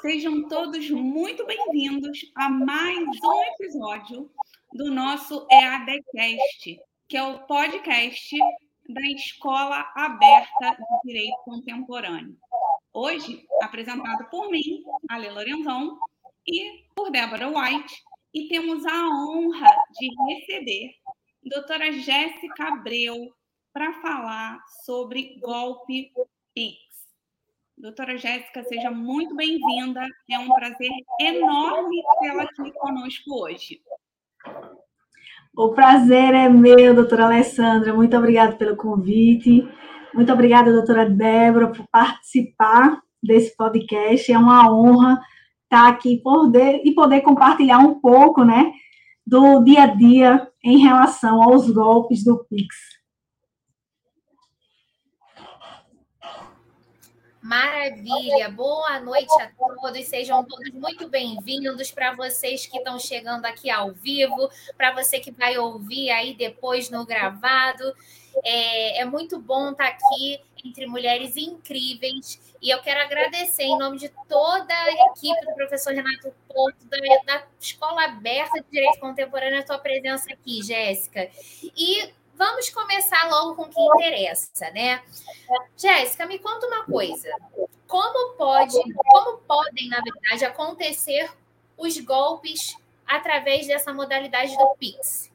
Sejam todos muito bem-vindos a mais um episódio do nosso EADcast, que é o podcast da Escola Aberta de Direito Contemporâneo. Hoje, apresentado por mim, Ale Lorenzão, e por Débora White, e temos a honra de receber a doutora Jéssica Abreu para falar sobre golpe PIX. Doutora Jéssica, seja muito bem-vinda. É um prazer enorme tê-la aqui conosco hoje. O prazer é meu, doutora Alessandra. Muito obrigada pelo convite. Muito obrigada, doutora Débora, por participar desse podcast. É uma honra estar aqui poder, e poder compartilhar um pouco né, do dia a dia em relação aos golpes do Pix. Maravilha, boa noite a todos, sejam todos muito bem-vindos para vocês que estão chegando aqui ao vivo, para você que vai ouvir aí depois no gravado. É, é, muito bom estar aqui entre mulheres incríveis e eu quero agradecer em nome de toda a equipe do professor Renato Porto, da, da Escola Aberta de Direito Contemporâneo, a tua presença aqui, Jéssica. E vamos começar logo com o que interessa, né? Jéssica, me conta uma coisa. Como pode, como podem, na verdade, acontecer os golpes através dessa modalidade do Pix?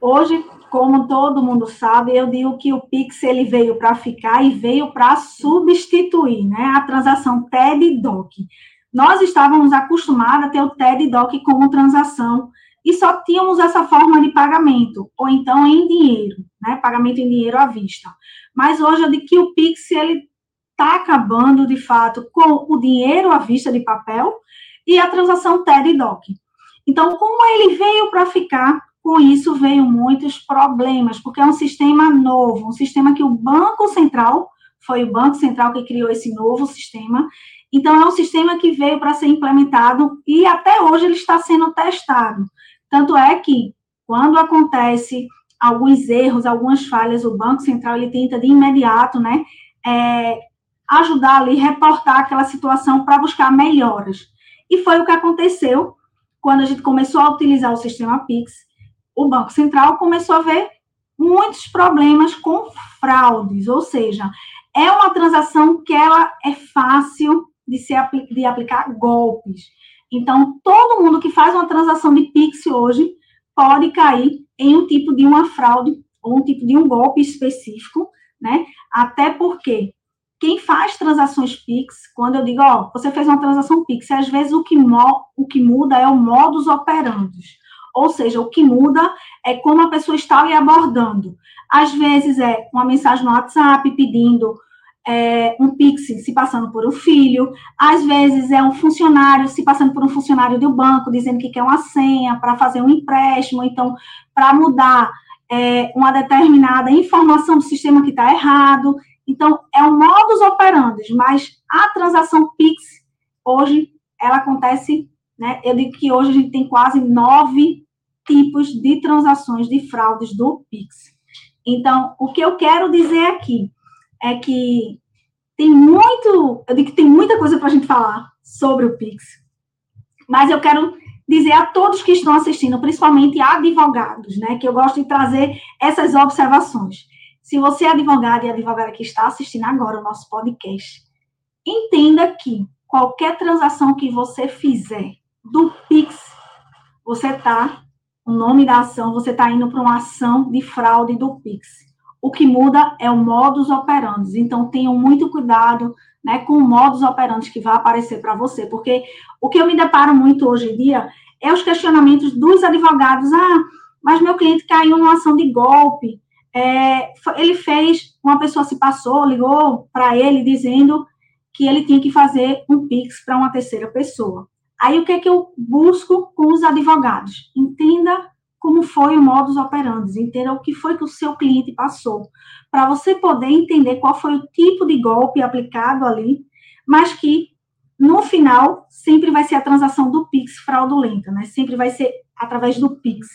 Hoje, como todo mundo sabe, eu digo que o Pix ele veio para ficar e veio para substituir, né, a transação TED DOC. Nós estávamos acostumados a ter o TED DOC como transação e só tínhamos essa forma de pagamento, ou então em dinheiro, né? Pagamento em dinheiro à vista. Mas hoje eu digo que o Pix ele está acabando de fato com o dinheiro à vista de papel e a transação TED e DOC. Então, como ele veio para ficar, com isso veio muitos problemas, porque é um sistema novo, um sistema que o Banco Central, foi o Banco Central que criou esse novo sistema, então é um sistema que veio para ser implementado e até hoje ele está sendo testado. Tanto é que, quando acontece alguns erros, algumas falhas, o Banco Central ele tenta de imediato, né, é, ajudar ali, reportar aquela situação para buscar melhoras. E foi o que aconteceu quando a gente começou a utilizar o sistema Pix. O Banco Central começou a ver muitos problemas com fraudes, ou seja, é uma transação que ela é fácil de se de aplicar golpes. Então, todo mundo que faz uma transação de Pix hoje pode cair em um tipo de uma fraude ou um tipo de um golpe específico, né? Até porque quem faz transações Pix, quando eu digo, ó, você fez uma transação Pix, às vezes o que, o que muda é o modus operandi. Ou seja, o que muda é como a pessoa está lhe abordando. Às vezes é uma mensagem no WhatsApp pedindo é, um Pix se passando por um filho, às vezes é um funcionário se passando por um funcionário do banco, dizendo que quer uma senha para fazer um empréstimo, então, para mudar é, uma determinada informação do sistema que está errado. Então, é um modus operandi, mas a transação Pix, hoje, ela acontece, né? Eu digo que hoje a gente tem quase nove tipos de transações de fraudes do Pix. Então, o que eu quero dizer aqui é que tem muito, eu digo que tem muita coisa para a gente falar sobre o Pix, mas eu quero dizer a todos que estão assistindo, principalmente advogados, né, que eu gosto de trazer essas observações. Se você é advogado e advogada que está assistindo agora o nosso podcast, entenda que qualquer transação que você fizer do Pix, você está, o nome da ação, você está indo para uma ação de fraude do Pix. O que muda é o modus operandi. Então, tenham muito cuidado né, com o modus operandi que vai aparecer para você, porque o que eu me deparo muito hoje em dia é os questionamentos dos advogados. Ah, mas meu cliente caiu numa ação de golpe. É, ele fez, uma pessoa se passou, ligou para ele dizendo que ele tinha que fazer um PIX para uma terceira pessoa. Aí o que é que eu busco com os advogados? Entenda como foi o modus operandi, entenda o que foi que o seu cliente passou, para você poder entender qual foi o tipo de golpe aplicado ali, mas que no final sempre vai ser a transação do Pix fraudulenta, né? Sempre vai ser através do Pix.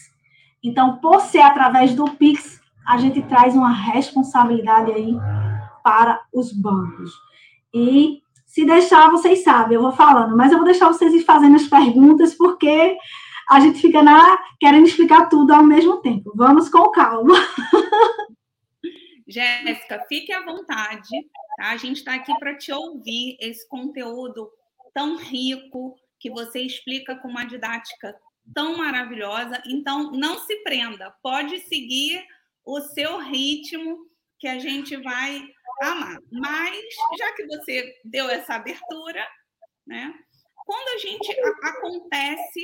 Então, por ser através do Pix, a gente traz uma responsabilidade aí para os bancos. E Se deixar, vocês sabem, eu vou falando, mas eu vou deixar vocês fazendo as perguntas, porque a gente fica na, querendo explicar tudo ao mesmo tempo. Vamos com calma. Jéssica, fique à vontade. Tá? A gente está aqui para te ouvir esse conteúdo tão rico que você explica com uma didática tão maravilhosa. Então, não se prenda, pode seguir o seu ritmo que a gente vai amar. Mas, já que você deu essa abertura, né? Quando a gente acontece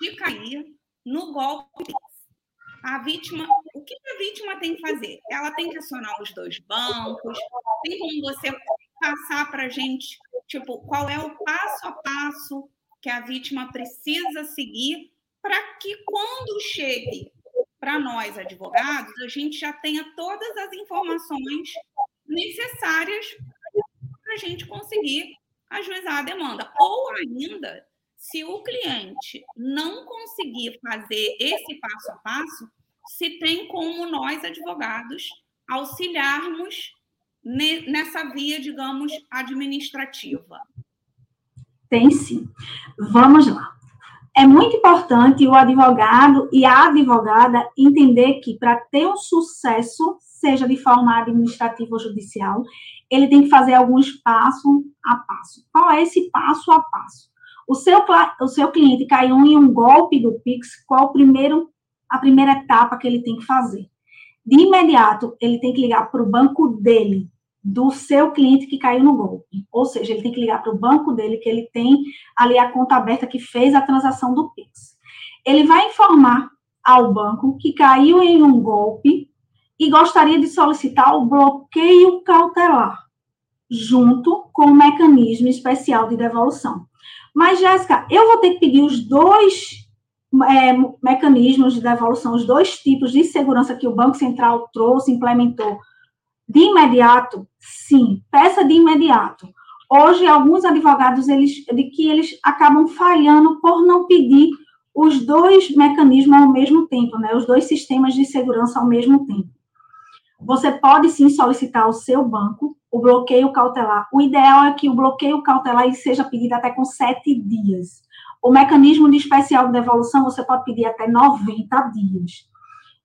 de cair no golpe, a vítima, o que a vítima tem que fazer? Ela tem que acionar os dois bancos, tem como você passar para a gente, tipo, qual é o passo a passo que a vítima precisa seguir para que quando chegue para nós, advogados, a gente já tenha todas as informações necessárias para a gente conseguir ajuizar a demanda. Ou ainda, se o cliente não conseguir fazer esse passo a passo, se tem como nós, advogados, auxiliarmos nessa via, digamos, administrativa. Tem sim. Vamos lá. É muito importante o advogado e a advogada entender que para ter um sucesso, seja de forma administrativa ou judicial, ele tem que fazer alguns passo a passo. Qual é esse passo a passo? O seu, o seu cliente caiu em um golpe do Pix, qual o primeiro, a primeira etapa que ele tem que fazer? De imediato, ele tem que ligar para o banco dele, do seu cliente que caiu no golpe. Ou seja, ele tem que ligar para o banco dele, que ele tem ali a conta aberta que fez a transação do Pix. Ele vai informar ao banco que caiu em um golpe e gostaria de solicitar o bloqueio cautelar, junto com o mecanismo especial de devolução. Mas, Jéssica, eu vou ter que pedir os dois é, mecanismos de devolução, os dois tipos de segurança que o Banco Central trouxe, implementou de imediato, sim, peça de imediato. Hoje, alguns advogados, eles, de que eles acabam falhando por não pedir os dois mecanismos ao mesmo tempo, né? Os dois sistemas de segurança ao mesmo tempo. Você pode sim solicitar ao seu banco o bloqueio cautelar. O ideal é que o bloqueio cautelar seja pedido até com sete dias. O mecanismo de especial de devolução você pode pedir até 90 dias.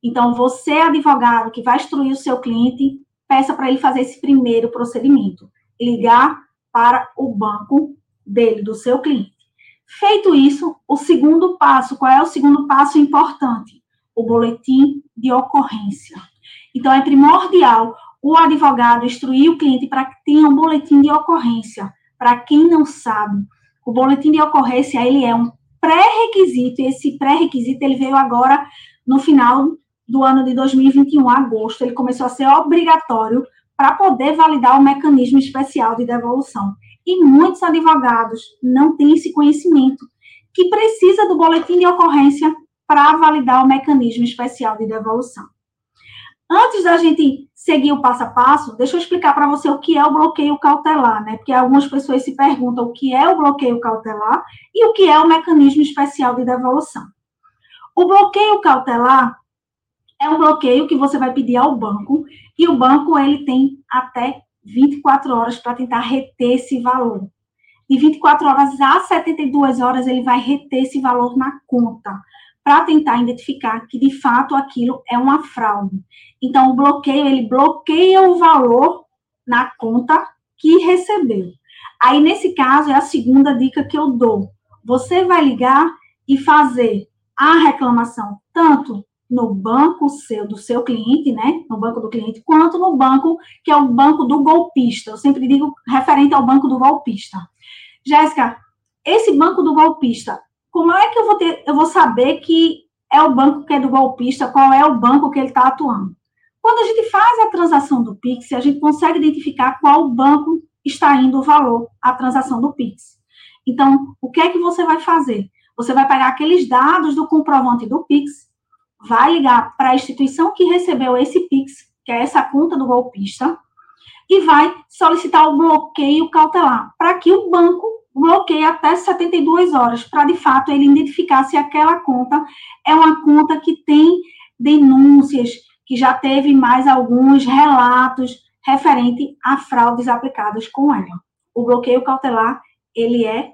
Então, você, advogado, que vai instruir o seu cliente, peça para ele fazer esse primeiro procedimento, ligar para o banco dele, do seu cliente. Feito isso, o segundo passo, qual é o segundo passo importante? O boletim de ocorrência. Então, é primordial o advogado instruir o cliente para que tenha um boletim de ocorrência. Para quem não sabe, o boletim de ocorrência, ele é um pré-requisito, esse pré-requisito, ele veio agora no final do ano de 2021, agosto, ele começou a ser obrigatório para poder validar o mecanismo especial de devolução. E muitos advogados não têm esse conhecimento, que precisa do boletim de ocorrência para validar o mecanismo especial de devolução. Antes da gente seguir o passo a passo, deixa eu explicar para você o que é o bloqueio cautelar, né? Porque algumas pessoas se perguntam o que é o bloqueio cautelar e o que é o mecanismo especial de devolução. O bloqueio cautelar é um bloqueio que você vai pedir ao banco e o banco ele tem até 24 horas para tentar reter esse valor. De 24 horas a 72 horas ele vai reter esse valor na conta para tentar identificar que de fato aquilo é uma fraude. Então o bloqueio ele bloqueia o valor na conta que recebeu. Aí nesse caso é a segunda dica que eu dou. Você vai ligar e fazer a reclamação tanto no banco seu, do seu cliente, né? No banco do cliente, quanto no banco que é o banco do golpista. Eu sempre digo referente ao banco do golpista. Jéssica, esse banco do golpista, como é que eu vou ter, eu vou saber que é o banco que é do golpista, qual é o banco que ele está atuando? Quando a gente faz a transação do Pix, a gente consegue identificar qual banco está indo o valor à transação do Pix. Então, o que é que você vai fazer? Você vai pegar aqueles dados do comprovante do Pix vai ligar para a instituição que recebeu esse PIX, que é essa conta do golpista, e vai solicitar o bloqueio cautelar, para que o banco bloqueie até 72 horas, para de fato ele identificar se aquela conta é uma conta que tem denúncias, que já teve mais alguns relatos referente a fraudes aplicadas com ela. o bloqueio cautelar, ele é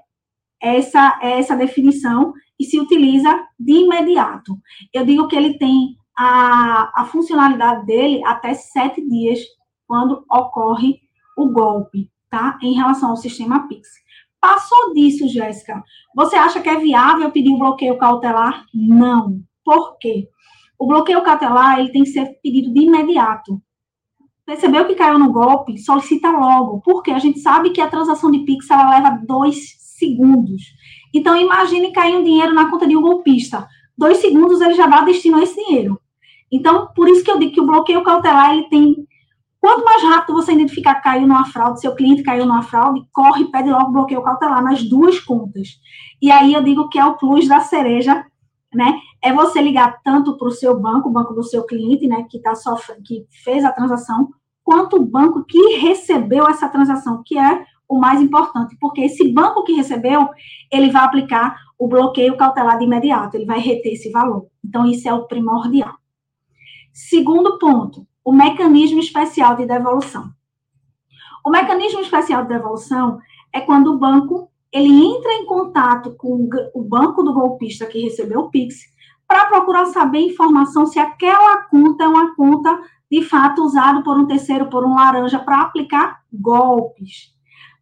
essa, é essa definição e se utiliza de imediato. Eu digo que ele tem a, a funcionalidade dele até sete dias quando ocorre o golpe, tá? Em relação ao sistema Pix. Passou disso, Jéssica. Você acha que é viável pedir o bloqueio cautelar? Não. Por quê? O bloqueio cautelar ele tem que ser pedido de imediato. Percebeu que caiu no golpe? Solicita logo. Porque a gente sabe que a transação de Pix ela leva dois segundos. Então, imagine cair um dinheiro na conta de um golpista. Dois segundos ele já dá destino a esse dinheiro. Então, por isso que eu digo que o bloqueio cautelar ele tem Quanto mais rápido você identificar que caiu numa fraude, seu cliente caiu numa fraude, corre pede logo bloqueio cautelar nas duas contas. E aí eu digo que é o plus da cereja, né? É você ligar tanto para o seu banco, o banco do seu cliente, né, que tá sofrendo, que fez a transação, quanto o banco que recebeu essa transação, que é o mais importante, porque esse banco que recebeu, ele vai aplicar o bloqueio cautelar de imediato, ele vai reter esse valor. Então, isso é o primordial. Segundo ponto, o mecanismo especial de devolução. O mecanismo especial de devolução é quando o banco ele entra em contato com o banco do golpista que recebeu o Pix para procurar saber informação se aquela conta é uma conta de fato usada por um terceiro, por um laranja, para aplicar golpes.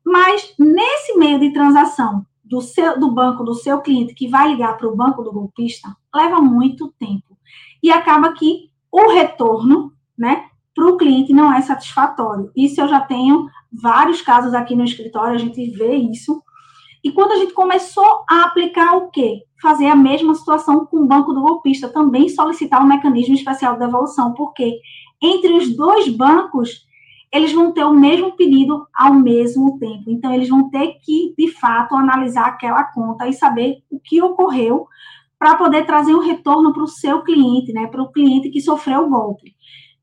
Mas nesse meio de transação do, seu, do banco do seu cliente que vai ligar para o banco do golpista, leva muito tempo. E acaba que o retorno né, para o cliente não é satisfatório. Isso eu já tenho vários casos aqui no escritório, a gente vê isso. E quando a gente começou a aplicar o quê? Fazer a mesma situação com o banco do golpista, também solicitar um mecanismo especial de devolução, porque entre os dois bancos, eles vão ter o mesmo pedido ao mesmo tempo. Então, eles vão ter que, de fato, analisar aquela conta e saber o que ocorreu para poder trazer um retorno para o seu cliente, né? Para o cliente que sofreu o golpe.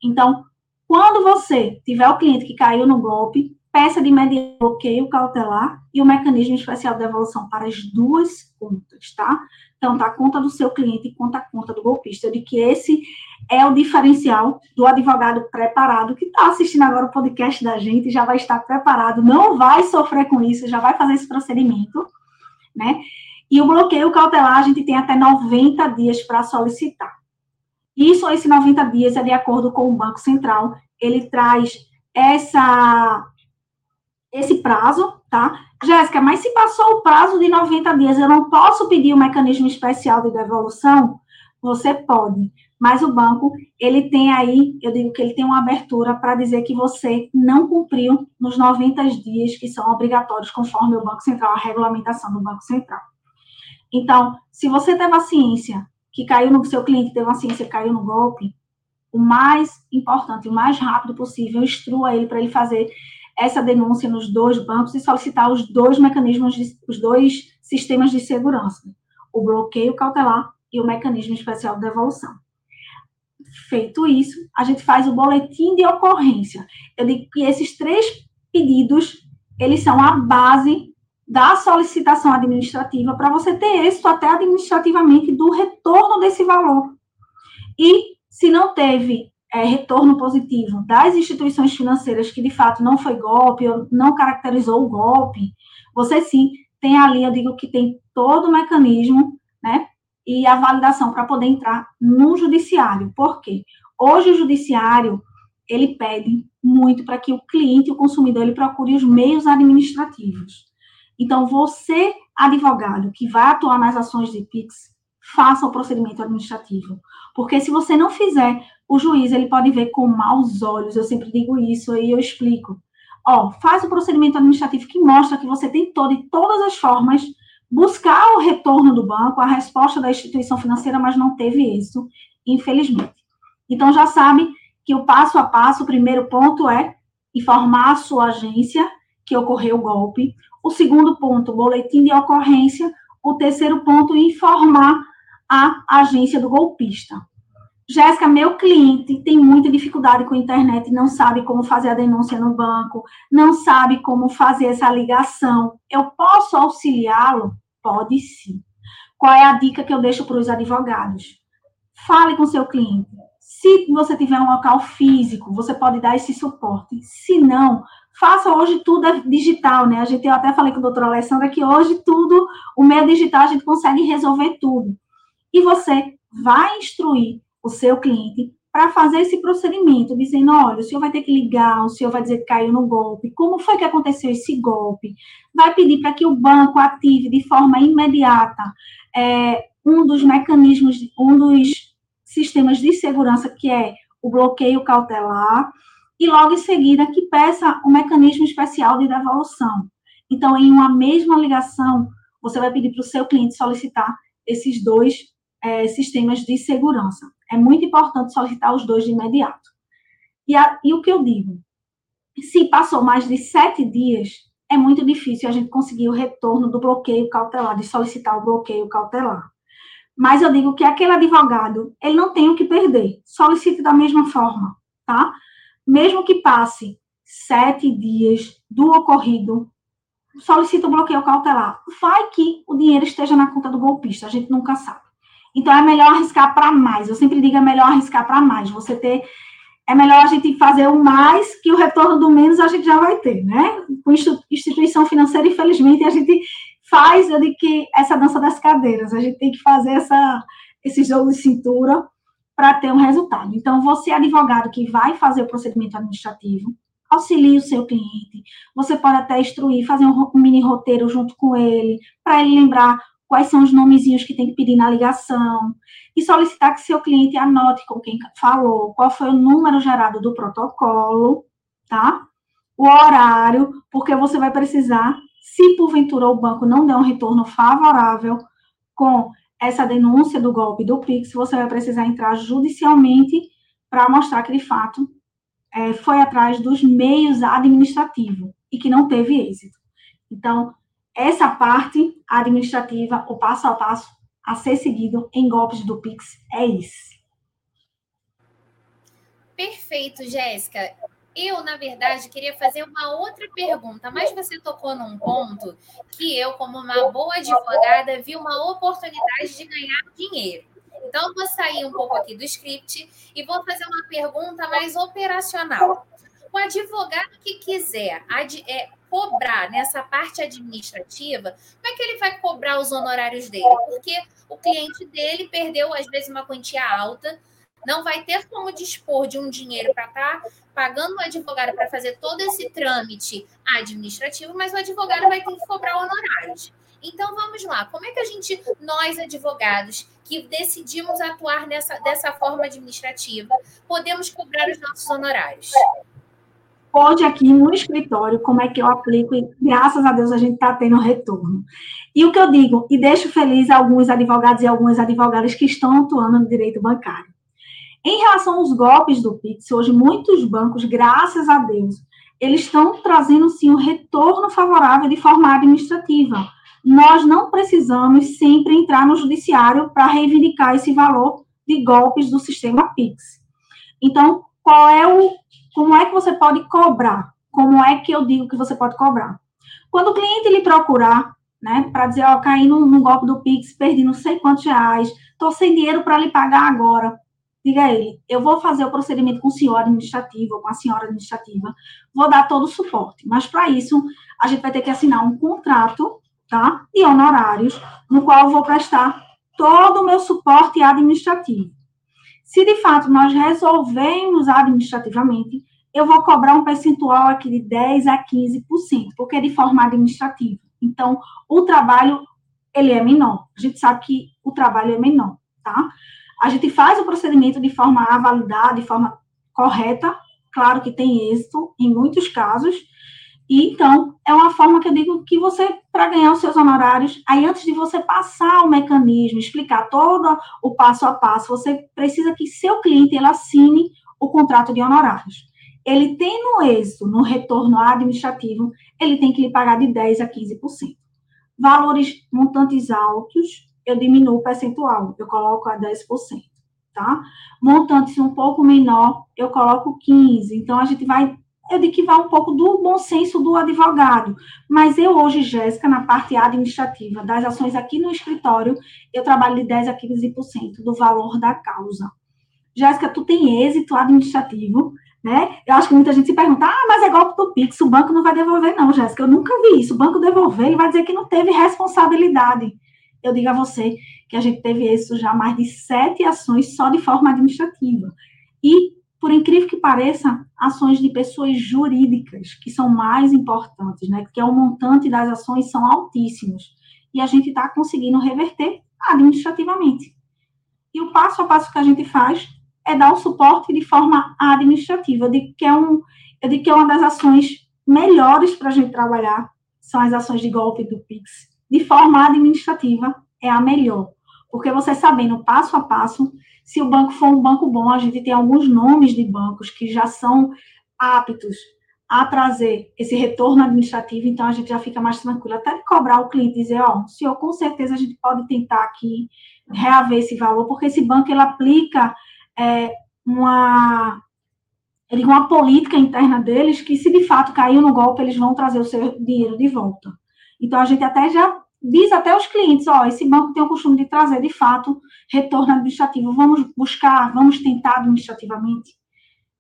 Então, quando você tiver o cliente que caiu no golpe, peça de imediato bloqueio cautelar e o mecanismo especial de devolução para as duas contas, tá? Tanto tá a conta do seu cliente quanto a conta do golpista. De que esse é o diferencial do advogado preparado que está assistindo agora o podcast da gente, já vai estar preparado, não vai sofrer com isso, já vai fazer esse procedimento, né? E o bloqueio cautelar a gente tem até 90 dias para solicitar. Isso, esse 90 dias, é de acordo com o Banco Central, ele traz essa, esse prazo, tá? Jéssica, mas se passou o prazo de 90 dias, eu não posso pedir um mecanismo especial de devolução? Você pode, mas o banco, ele tem aí, eu digo que ele tem uma abertura para dizer que você não cumpriu nos 90 dias que são obrigatórios conforme o Banco Central, a regulamentação do Banco Central. Então, se você teve a ciência que caiu no seu cliente, teve uma ciência, caiu no golpe, o mais importante, o mais rápido possível, instrua ele para ele fazer essa denúncia nos dois bancos e solicitar os dois mecanismos, de, os dois sistemas de segurança, o bloqueio cautelar e o mecanismo especial de devolução. Feito isso, a gente faz o boletim de ocorrência. Eu digo que esses três pedidos, eles são a base da solicitação administrativa para você ter êxito até administrativamente do retorno desse valor. E se não teve é, retorno positivo das instituições financeiras que de fato não foi golpe, não caracterizou o golpe, você sim tem ali, eu digo que tem todo o mecanismo, né? E a validação para poder entrar no judiciário. Por quê? Hoje o judiciário ele pede muito para que o cliente, o consumidor, ele procure os meios administrativos. Então, você, advogado, que vai atuar nas ações de PIX, faça o procedimento administrativo. Porque se você não fizer, o juiz ele pode ver com maus olhos. Eu sempre digo isso e eu explico. Ó, faz o procedimento administrativo que mostra que você tem todo, de todas as formas, buscar o retorno do banco, a resposta da instituição financeira, mas não teve isso, infelizmente. Então, já sabe que o passo a passo, o primeiro ponto é informar a sua agência que ocorreu o golpe. O segundo ponto, boletim de ocorrência. O terceiro ponto, informar a agência do golpista. Jéssica, meu cliente tem muita dificuldade com a internet, não sabe como fazer a denúncia no banco, não sabe como fazer essa ligação. Eu posso auxiliá-lo? Pode sim. Qual é a dica que eu deixo para os advogados? Fale com seu cliente. Se você tiver um local físico, você pode dar esse suporte. Se não, faça hoje tudo é digital, né? A gente, eu até falei com a doutora Alessandra que hoje tudo, o meio digital, a gente consegue resolver tudo. E você vai instruir o seu cliente para fazer esse procedimento, dizendo, olha, o senhor vai ter que ligar, o senhor vai dizer que caiu no golpe, como foi que aconteceu esse golpe? Vai pedir para que o banco ative de forma imediata é, um dos mecanismos, um dos sistemas de segurança, que é o bloqueio cautelar, e logo em seguida que peça um mecanismo especial de devolução. Então, em uma mesma ligação, você vai pedir para o seu cliente solicitar esses dois é, sistemas de segurança. É muito importante solicitar os dois de imediato. E, a, e o que eu digo? Se passou mais de sete dias, é muito difícil a gente conseguir o retorno do bloqueio cautelar, de solicitar o bloqueio cautelar. Mas eu digo que aquele advogado, ele não tem o que perder. Solicite da mesma forma, tá? Mesmo que passe sete dias do ocorrido, solicita o bloqueio cautelar. Vai que o dinheiro esteja na conta do golpista, a gente nunca sabe. Então, é melhor arriscar para mais. Eu sempre digo, é melhor arriscar para mais. Você ter. É melhor a gente fazer o mais, que o retorno do menos a gente já vai ter, né? Com instituição financeira, infelizmente, a gente faz de que essa dança das cadeiras. A gente tem que fazer essa, esse jogo de cintura para ter um resultado. Então, você, advogado que vai fazer o procedimento administrativo, auxilie o seu cliente. Você pode até instruir, fazer um mini roteiro junto com ele, para ele lembrar quais são os nomezinhos que tem que pedir na ligação, e solicitar que seu cliente anote com quem falou, qual foi o número gerado do protocolo, tá? O horário, porque você vai precisar, se porventura o banco não der um retorno favorável com essa denúncia do golpe do Pix, você vai precisar entrar judicialmente para mostrar que, de fato, é, foi atrás dos meios administrativos e que não teve êxito. Então, essa parte administrativa, o passo a passo a ser seguido em golpes do Pix é esse. Perfeito, Jéssica. Eu, na verdade, queria fazer uma outra pergunta, mas você tocou num ponto que eu, como uma boa advogada, vi uma oportunidade de ganhar dinheiro. Então, vou sair um pouco aqui do script e vou fazer uma pergunta mais operacional. O advogado que quiser é, cobrar nessa parte administrativa, como é que ele vai cobrar os honorários dele? Porque o cliente dele perdeu, às vezes, uma quantia alta, não vai ter como dispor de um dinheiro para estar tá pagando o advogado para fazer todo esse trâmite administrativo, mas o advogado vai ter que cobrar honorários. Então vamos lá, como é que a gente, nós advogados, que decidimos atuar nessa, dessa forma administrativa, podemos cobrar os nossos honorários? Pode aqui no escritório, como é que eu aplico, e graças a Deus a gente está tendo retorno. E o que eu digo, e deixo feliz alguns advogados e algumas advogadas que estão atuando no direito bancário. Em relação aos golpes do Pix, hoje muitos bancos, graças a Deus, eles estão trazendo sim um retorno favorável de forma administrativa. Nós não precisamos sempre entrar no judiciário para reivindicar esse valor de golpes do sistema Pix. Então, qual é o como é que você pode cobrar? Como é que eu digo que você pode cobrar? Quando o cliente lhe procurar, né, para dizer, ó, caí no, no golpe do Pix, perdi não sei quantos reais, estou sem dinheiro para lhe pagar agora diga a ele, eu vou fazer o procedimento com o senhor administrativo, com a senhora administrativa, vou dar todo o suporte, mas para isso a gente vai ter que assinar um contrato, tá, de honorários, no qual eu vou prestar todo o meu suporte administrativo. Se de fato nós resolvemos administrativamente, eu vou cobrar um percentual aqui de 10 a 15%, porque é de forma administrativa. Então, o trabalho ele é menor. A gente sabe que o trabalho é menor, tá? A gente faz o procedimento de forma a validar, de forma correta, claro que tem êxito em muitos casos, e então é uma forma que eu digo que você, para ganhar os seus honorários, aí antes de você passar o mecanismo, explicar todo o passo a passo, você precisa que seu cliente ele assine o contrato de honorários. Ele tendo êxito no retorno administrativo, ele tem que lhe pagar de 10% a 15%. Valores montantes altos, eu diminuo o percentual, eu coloco a 10%, tá? Montantes um pouco menor, eu coloco 15%. Então, a gente vai, eu digo que vai um pouco do bom senso do advogado. Mas eu hoje, Jéssica, na parte administrativa das ações aqui no escritório, eu trabalho de 10% a 15% do valor da causa. Jéssica, tu tem êxito administrativo, Né? Eu acho que muita gente se pergunta, ah, mas é golpe do Pix, o banco não vai devolver, não, Jéssica. Eu nunca vi isso. O banco devolver, ele vai dizer que não teve responsabilidade. Eu digo a você que a gente teve isso já mais de sete ações só de forma administrativa. E, por incrível que pareça, ações de pessoas jurídicas, que são mais importantes, né? Porque o montante das ações são altíssimos. E a gente está conseguindo reverter administrativamente. E o passo a passo que a gente faz é dar o suporte de forma administrativa. Eu digo que é, um, eu digo que é uma das ações melhores para a gente trabalhar, são as ações de golpe do PIX. De forma administrativa, é a melhor. Porque você sabendo passo a passo, se o banco for um banco bom, a gente tem alguns nomes de bancos que já são aptos a trazer esse retorno administrativo, então a gente já fica mais tranquilo, até de cobrar o cliente, dizer, ó, oh, senhor, com certeza a gente pode tentar aqui reaver esse valor, porque esse banco, ele aplica é, uma, ele, uma política interna deles que, se de fato caiu no golpe, eles vão trazer o seu dinheiro de volta. Então, a gente até já diz até aos clientes, ó, esse banco tem o costume de trazer, de fato, retorno administrativo. Vamos buscar, vamos tentar administrativamente.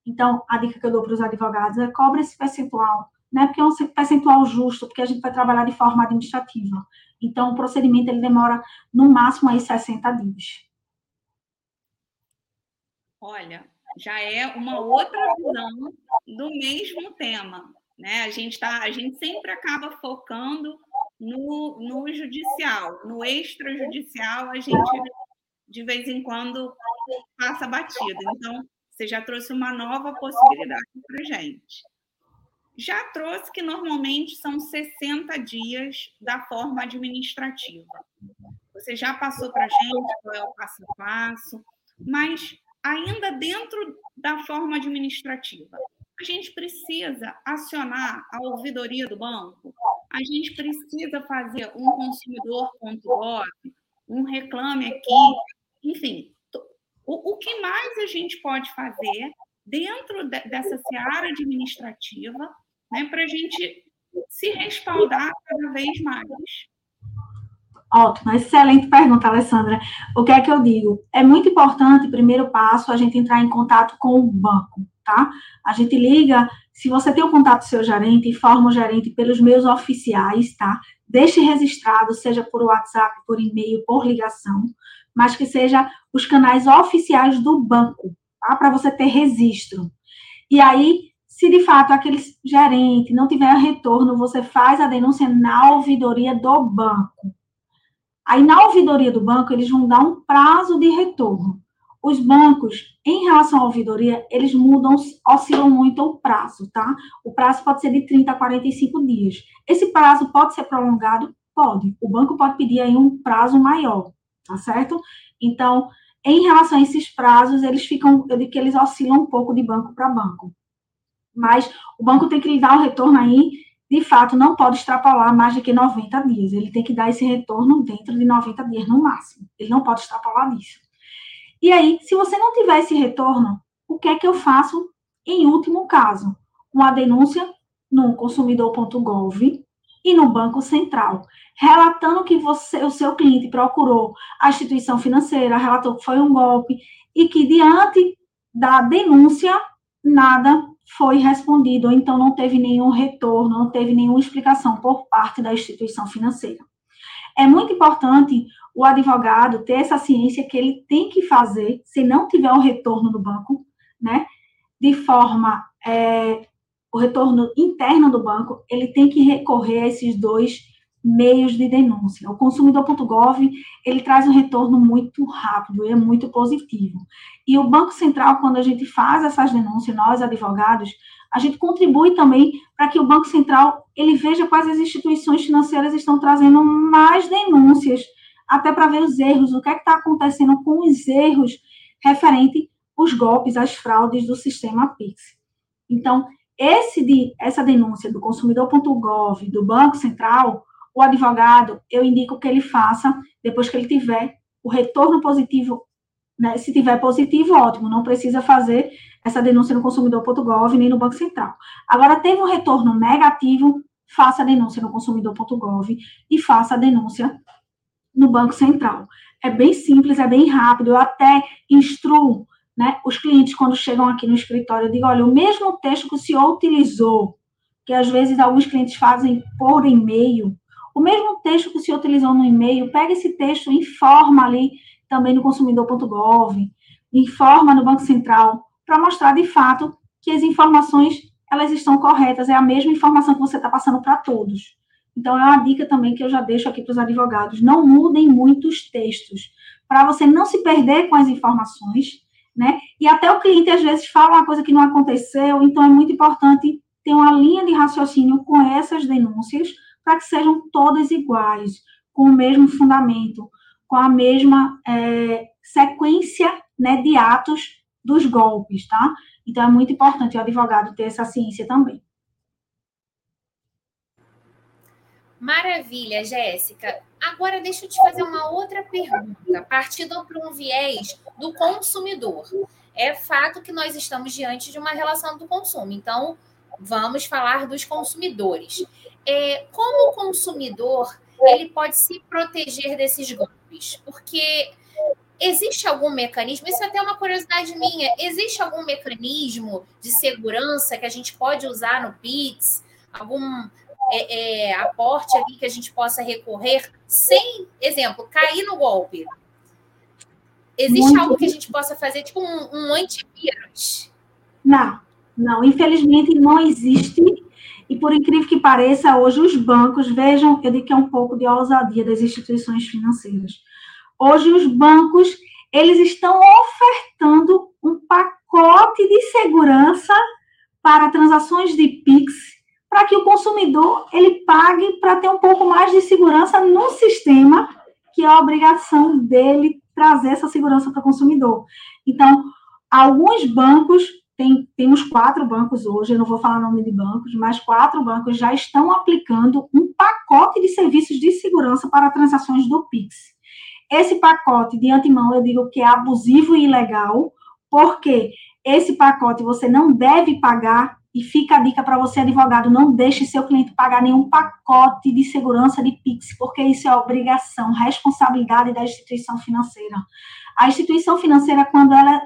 Então, a dica que eu dou para os advogados é cobre esse percentual, né? Porque é um percentual justo, porque a gente vai trabalhar de forma administrativa. Então, o procedimento ele demora no máximo aí 60 dias. Olha, já é uma outra visão do mesmo tema, né? A gente tá, a gente sempre acaba focando no, no judicial, no extrajudicial, a gente de vez em quando passa batida. Então, você já trouxe uma nova possibilidade para a gente. Já trouxe que normalmente são 60 dias da forma administrativa. Você já passou para a gente qual é o passo a passo, mas ainda dentro da forma administrativa, a gente precisa acionar a ouvidoria do banco, a gente precisa fazer um consumidor.gov, um reclame aqui, enfim, o, o que mais a gente pode fazer dentro de, dessa seara administrativa né, para a gente se respaldar cada vez mais? Ótimo, excelente pergunta, Alessandra. O que é que eu digo? É muito importante, primeiro passo, a gente entrar em contato com o banco, tá? A gente liga, se você tem o contato do seu gerente, informa o gerente pelos meios oficiais, tá? Deixe registrado, seja por WhatsApp, por e-mail, por ligação, mas que seja os canais oficiais do banco, tá? Para você ter registro. E aí, se de fato aquele gerente não tiver retorno, você faz a denúncia na ouvidoria do banco Aí, na ouvidoria do banco, eles vão dar um prazo de retorno. Os bancos, em relação à ouvidoria, eles mudam, oscilam muito o prazo, tá? O prazo pode ser de 30 a 45 dias. Esse prazo pode ser prolongado? Pode. O banco pode pedir aí um prazo maior, tá certo? Então, em relação a esses prazos, eles ficam, eu digo que eles oscilam um pouco de banco para banco. Mas o banco tem que lhe dar o retorno aí de fato, não pode extrapolar mais de que 90 dias. Ele tem que dar esse retorno dentro de 90 dias no máximo. Ele não pode extrapolar disso. E aí, se você não tiver esse retorno, o que é que eu faço em último caso? Uma denúncia no consumidor.gov e no Banco Central, relatando que você, o seu cliente procurou a instituição financeira, relatou que foi um golpe e que diante da denúncia nada foi respondido, ou então não teve nenhum retorno, não teve nenhuma explicação por parte da instituição financeira. É muito importante o advogado ter essa ciência que ele tem que fazer, se não tiver o retorno do banco, né, de forma, é, o retorno interno do banco, ele tem que recorrer a esses dois meios de denúncia. O consumidor.gov, ele traz um retorno muito rápido, é muito positivo. E o Banco Central, quando a gente faz essas denúncias, nós advogados, a gente contribui também para que o Banco Central, ele veja quais as instituições financeiras estão trazendo mais denúncias, até para ver os erros, o que é está acontecendo com os erros referente os golpes, as fraudes do sistema Pix. Então, esse de, essa denúncia do consumidor.gov, do Banco Central, o advogado, eu indico que ele faça depois que ele tiver o retorno positivo. Né? Se tiver positivo, ótimo, não precisa fazer essa denúncia no consumidor.gov nem no Banco Central. Agora, teve um retorno negativo, faça a denúncia no consumidor.gov e faça a denúncia no Banco Central. É bem simples, é bem rápido. Eu até instruo né? Os clientes, quando chegam aqui no escritório, eu digo, olha, o mesmo texto que o senhor utilizou, que às vezes alguns clientes fazem por e-mail, o mesmo texto que o senhor utilizou no e-mail, pega esse texto informa ali também no consumidor.gov, informa no Banco Central, para mostrar de fato que as informações elas estão corretas, é a mesma informação que você está passando para todos. Então, é uma dica também que eu já deixo aqui para os advogados: não mudem muitos textos, para você não se perder com as informações, né? E até o cliente às vezes fala uma coisa que não aconteceu, então é muito importante ter uma linha de raciocínio com essas denúncias para que sejam todas iguais, com o mesmo fundamento, com a mesma é, sequência né, de atos dos golpes, tá? Então é muito importante o advogado ter essa ciência também. Maravilha, Jéssica. Agora deixa eu te fazer uma outra pergunta, partindo para um viés do consumidor. É fato que nós estamos diante de uma relação do consumo, então vamos falar dos consumidores. É, como o consumidor ele pode se proteger desses golpes? Porque existe algum mecanismo, isso é até uma curiosidade minha, existe algum mecanismo de segurança que a gente pode usar no Pix? Algum é, é, aporte ali que a gente possa recorrer sem, exemplo, cair no golpe? Existe Muito algo que a gente possa fazer, tipo um, um antivírus? Não, não, infelizmente não existe. E por incrível que pareça, hoje os bancos, vejam, eu digo que é um pouco de ousadia das instituições financeiras. Hoje os bancos, eles estão ofertando um pacote de segurança para transações de Pix para que o consumidor ele pague para ter um pouco mais de segurança no sistema, que é a obrigação dele trazer essa segurança para o consumidor. Então, alguns bancos, tem, temos quatro bancos hoje, eu não vou falar nome de bancos, mas quatro bancos já estão aplicando um pacote de serviços de segurança para transações do Pix. Esse pacote, de antemão, eu digo que é abusivo e ilegal, porque esse pacote você não deve pagar e fica a dica para você, advogado, não deixe seu cliente pagar nenhum pacote de segurança de Pix, porque isso é obrigação, responsabilidade da instituição financeira. A instituição financeira, quando ela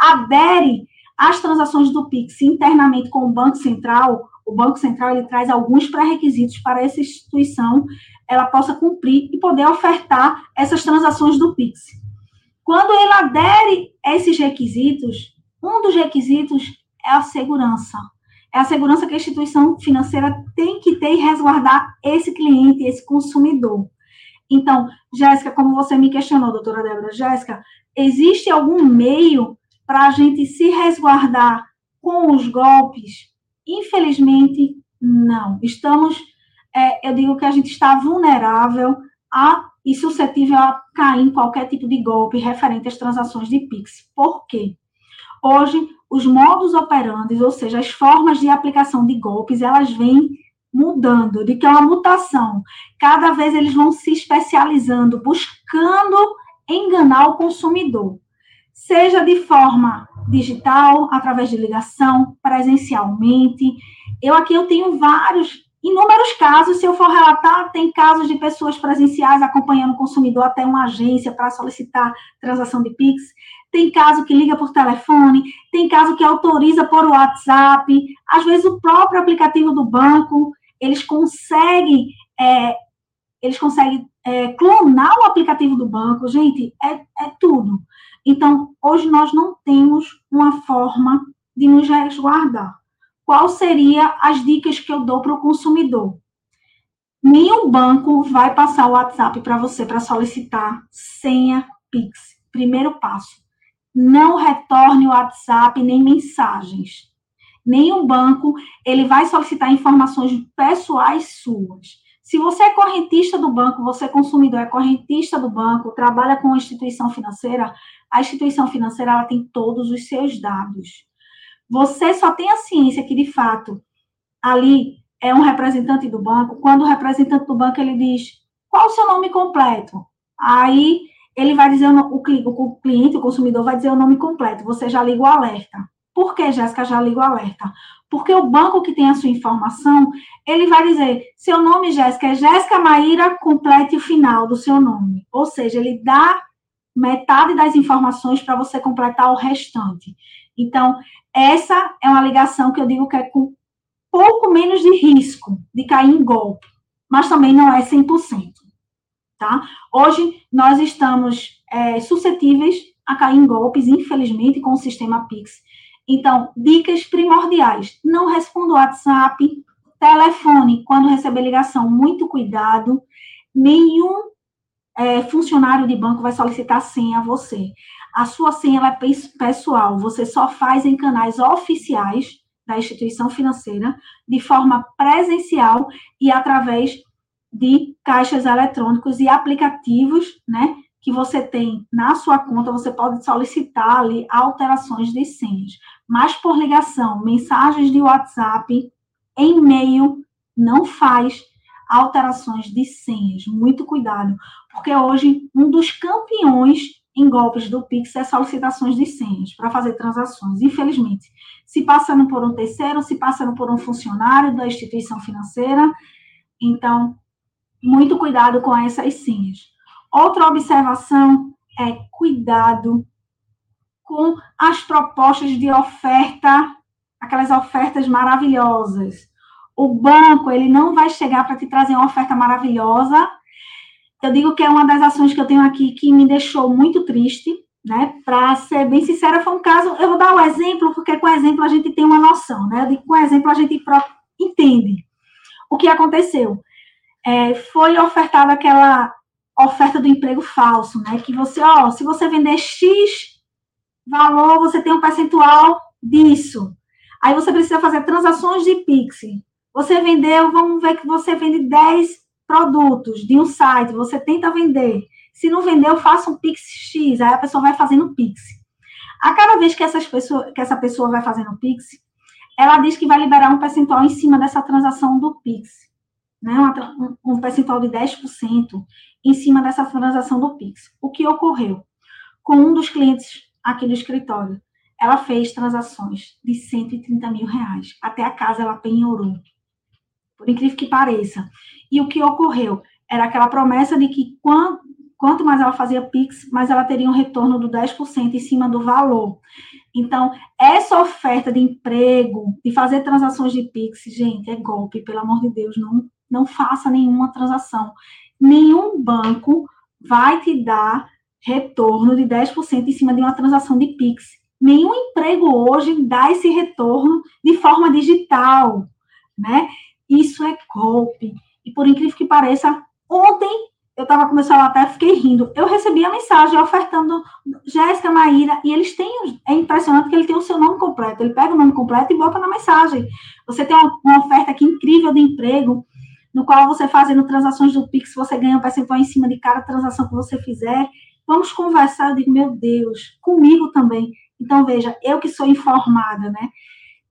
adere às transações do Pix internamente com o Banco Central, o Banco Central ele traz alguns pré-requisitos para essa instituição ela possa cumprir e poder ofertar essas transações do Pix. Quando ele adere a esses requisitos, um dos requisitos é a segurança é a segurança que a instituição financeira tem que ter e resguardar esse cliente, esse consumidor. Então, Jéssica, como você me questionou, doutora Débora, Jéssica, existe algum meio para a gente se resguardar com os golpes? Infelizmente, não. Estamos, é, eu digo que a gente está vulnerável a e suscetível a cair em qualquer tipo de golpe referente às transações de Pix. Por quê? Hoje, os modos operantes, ou seja, as formas de aplicação de golpes, elas vêm mudando, de que é uma mutação. Cada vez eles vão se especializando, buscando enganar o consumidor, seja de forma digital, através de ligação, presencialmente. Eu aqui eu tenho vários, inúmeros casos, se eu for relatar, tem casos de pessoas presenciais acompanhando o consumidor até uma agência para solicitar transação de Pix tem caso que liga por telefone, tem caso que autoriza por WhatsApp, às vezes o próprio aplicativo do banco, eles conseguem, é, eles conseguem é, clonar o aplicativo do banco, gente, é, é tudo. Então, hoje nós não temos uma forma de nos resguardar. Qual seria as dicas que eu dou para o consumidor? Nenhum banco vai passar o WhatsApp para você para solicitar senha Pix. Primeiro passo não retorne o WhatsApp nem mensagens. Nenhum banco ele vai solicitar informações pessoais suas. Se você é correntista do banco, você é consumidor, é correntista do banco, trabalha com instituição financeira, a instituição financeira ela tem todos os seus dados. Você só tem a ciência que, de fato, ali é um representante do banco, quando o representante do banco ele diz qual o seu nome completo. Aí ele vai dizer, o, o cliente, o consumidor vai dizer o nome completo, você já liga o alerta. Por que, Jéssica, já liga o alerta? Porque o banco que tem a sua informação, ele vai dizer, seu nome, Jéssica, é Jéssica Maíra, complete o final do seu nome. Ou seja, ele dá metade das informações para você completar o restante. Então, essa é uma ligação que eu digo que é com pouco menos de risco de cair em golpe, mas também não é 100%. Tá? Hoje, nós estamos é, suscetíveis a cair em golpes, infelizmente, com o sistema Pix. Então, dicas primordiais: não responda o WhatsApp, telefone quando receber ligação, muito cuidado. Nenhum é, funcionário de banco vai solicitar senha a você. A sua senha é pessoal, você só faz em canais oficiais da instituição financeira, de forma presencial e através de caixas eletrônicos e aplicativos, né, que você tem na sua conta, você pode solicitar ali alterações de senhas. Mas por ligação, mensagens de WhatsApp, e-mail, não faz alterações de senhas. Muito cuidado, porque hoje um dos campeões em golpes do Pix é solicitações de senhas para fazer transações. Infelizmente, se passando por um terceiro, se passando por um funcionário da instituição financeira, então, muito cuidado com essas senhas. Outra observação é cuidado com as propostas de oferta, aquelas ofertas maravilhosas. O banco, ele não vai chegar para te trazer uma oferta maravilhosa eu digo que é uma das ações que eu tenho aqui que me deixou muito triste, né? Para ser bem sincera, foi um caso. Eu vou dar o um exemplo, porque com exemplo a gente tem uma noção, né? Eu digo com exemplo a gente entende o que aconteceu. É, foi ofertada aquela oferta do emprego falso, né? Que você, ó, se você vender X valor, você tem um percentual disso. Aí você precisa fazer transações de Pix. Você vendeu, vamos ver que você vende 10 produtos de um site, você tenta vender. Se não vendeu, faça um Pix X, aí a pessoa vai fazendo Pix. A cada vez que, essas pessoa, que essa pessoa vai fazendo Pix, ela diz que vai liberar um percentual em cima dessa transação do Pix. Né? Um, um percentual de 10% em cima dessa transação do Pix. O que ocorreu? Com um dos clientes aqui do escritório, ela fez transações de 130 mil reais. Até a casa ela penhorou. Por incrível que pareça. E o que ocorreu? Era aquela promessa de que quanto, quanto mais ela fazia PIX, mais ela teria um retorno do 10% em cima do valor. Então, essa oferta de emprego, de fazer transações de PIX, gente, é golpe, pelo amor de Deus, não, não faça nenhuma transação. Nenhum banco vai te dar retorno de 10% em cima de uma transação de PIX. Nenhum emprego hoje dá esse retorno de forma digital, né? Isso é golpe. E por incrível que pareça, ontem eu estava com meu celular até fiquei rindo. Eu recebi a mensagem ofertando Jéssica Maíra, e eles têm, é impressionante que ele tem o seu nome completo. Ele pega o nome completo e bota na mensagem. Você tem uma, uma oferta aqui incrível de emprego, no qual você fazendo transações do Pix, você ganha um percentual em cima de cada transação que você fizer. Vamos conversar. Eu digo, meu Deus, comigo também. Então, veja, eu que sou informada, né?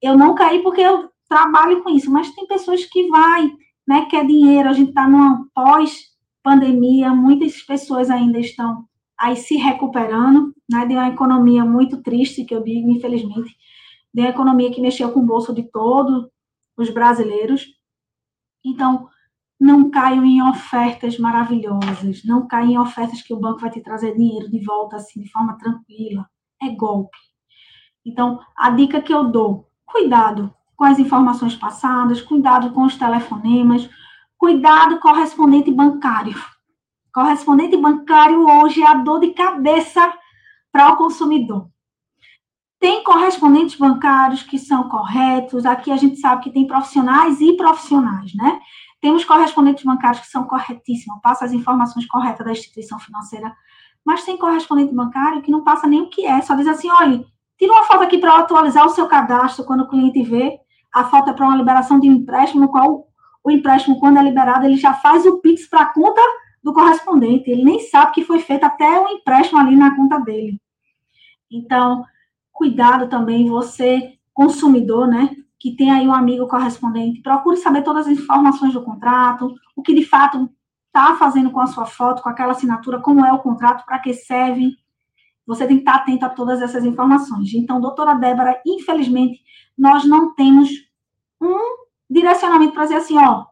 Eu não caí porque eu trabalho com isso, mas tem pessoas que vai né, quer dinheiro, a gente está numa pós-pandemia, muitas pessoas ainda estão aí se recuperando, né, de uma economia muito triste, que eu digo, infelizmente, de uma economia que mexeu com o bolso de todos os brasileiros. Então, não caiam em ofertas maravilhosas, não caiam em ofertas que o banco vai te trazer dinheiro de volta assim, de forma tranquila. É golpe. Então, a dica que eu dou, cuidado, com as informações passadas, cuidado com os telefonemas, cuidado correspondente bancário. Correspondente bancário hoje é a dor de cabeça para o consumidor. Tem correspondentes bancários que são corretos, aqui a gente sabe que tem profissionais e profissionais, né? Temos correspondentes bancários que são corretíssimos, passa as informações corretas da instituição financeira, mas tem correspondente bancário que não passa nem o que é, só diz assim, olha, tira uma foto aqui para atualizar o seu cadastro quando o cliente vê, a falta é para uma liberação de um empréstimo, qual o empréstimo, quando é liberado, ele já faz o PIX para a conta do correspondente. Ele nem sabe que foi feito até o empréstimo ali na conta dele. Então, cuidado também, você, consumidor, né? Que tem aí um amigo correspondente, procure saber todas as informações do contrato, o que de fato está fazendo com a sua foto, com aquela assinatura, como é o contrato, para que serve. Você tem que estar atento a todas essas informações. Então, doutora Débora, infelizmente, nós não temos um direcionamento para dizer assim, ó,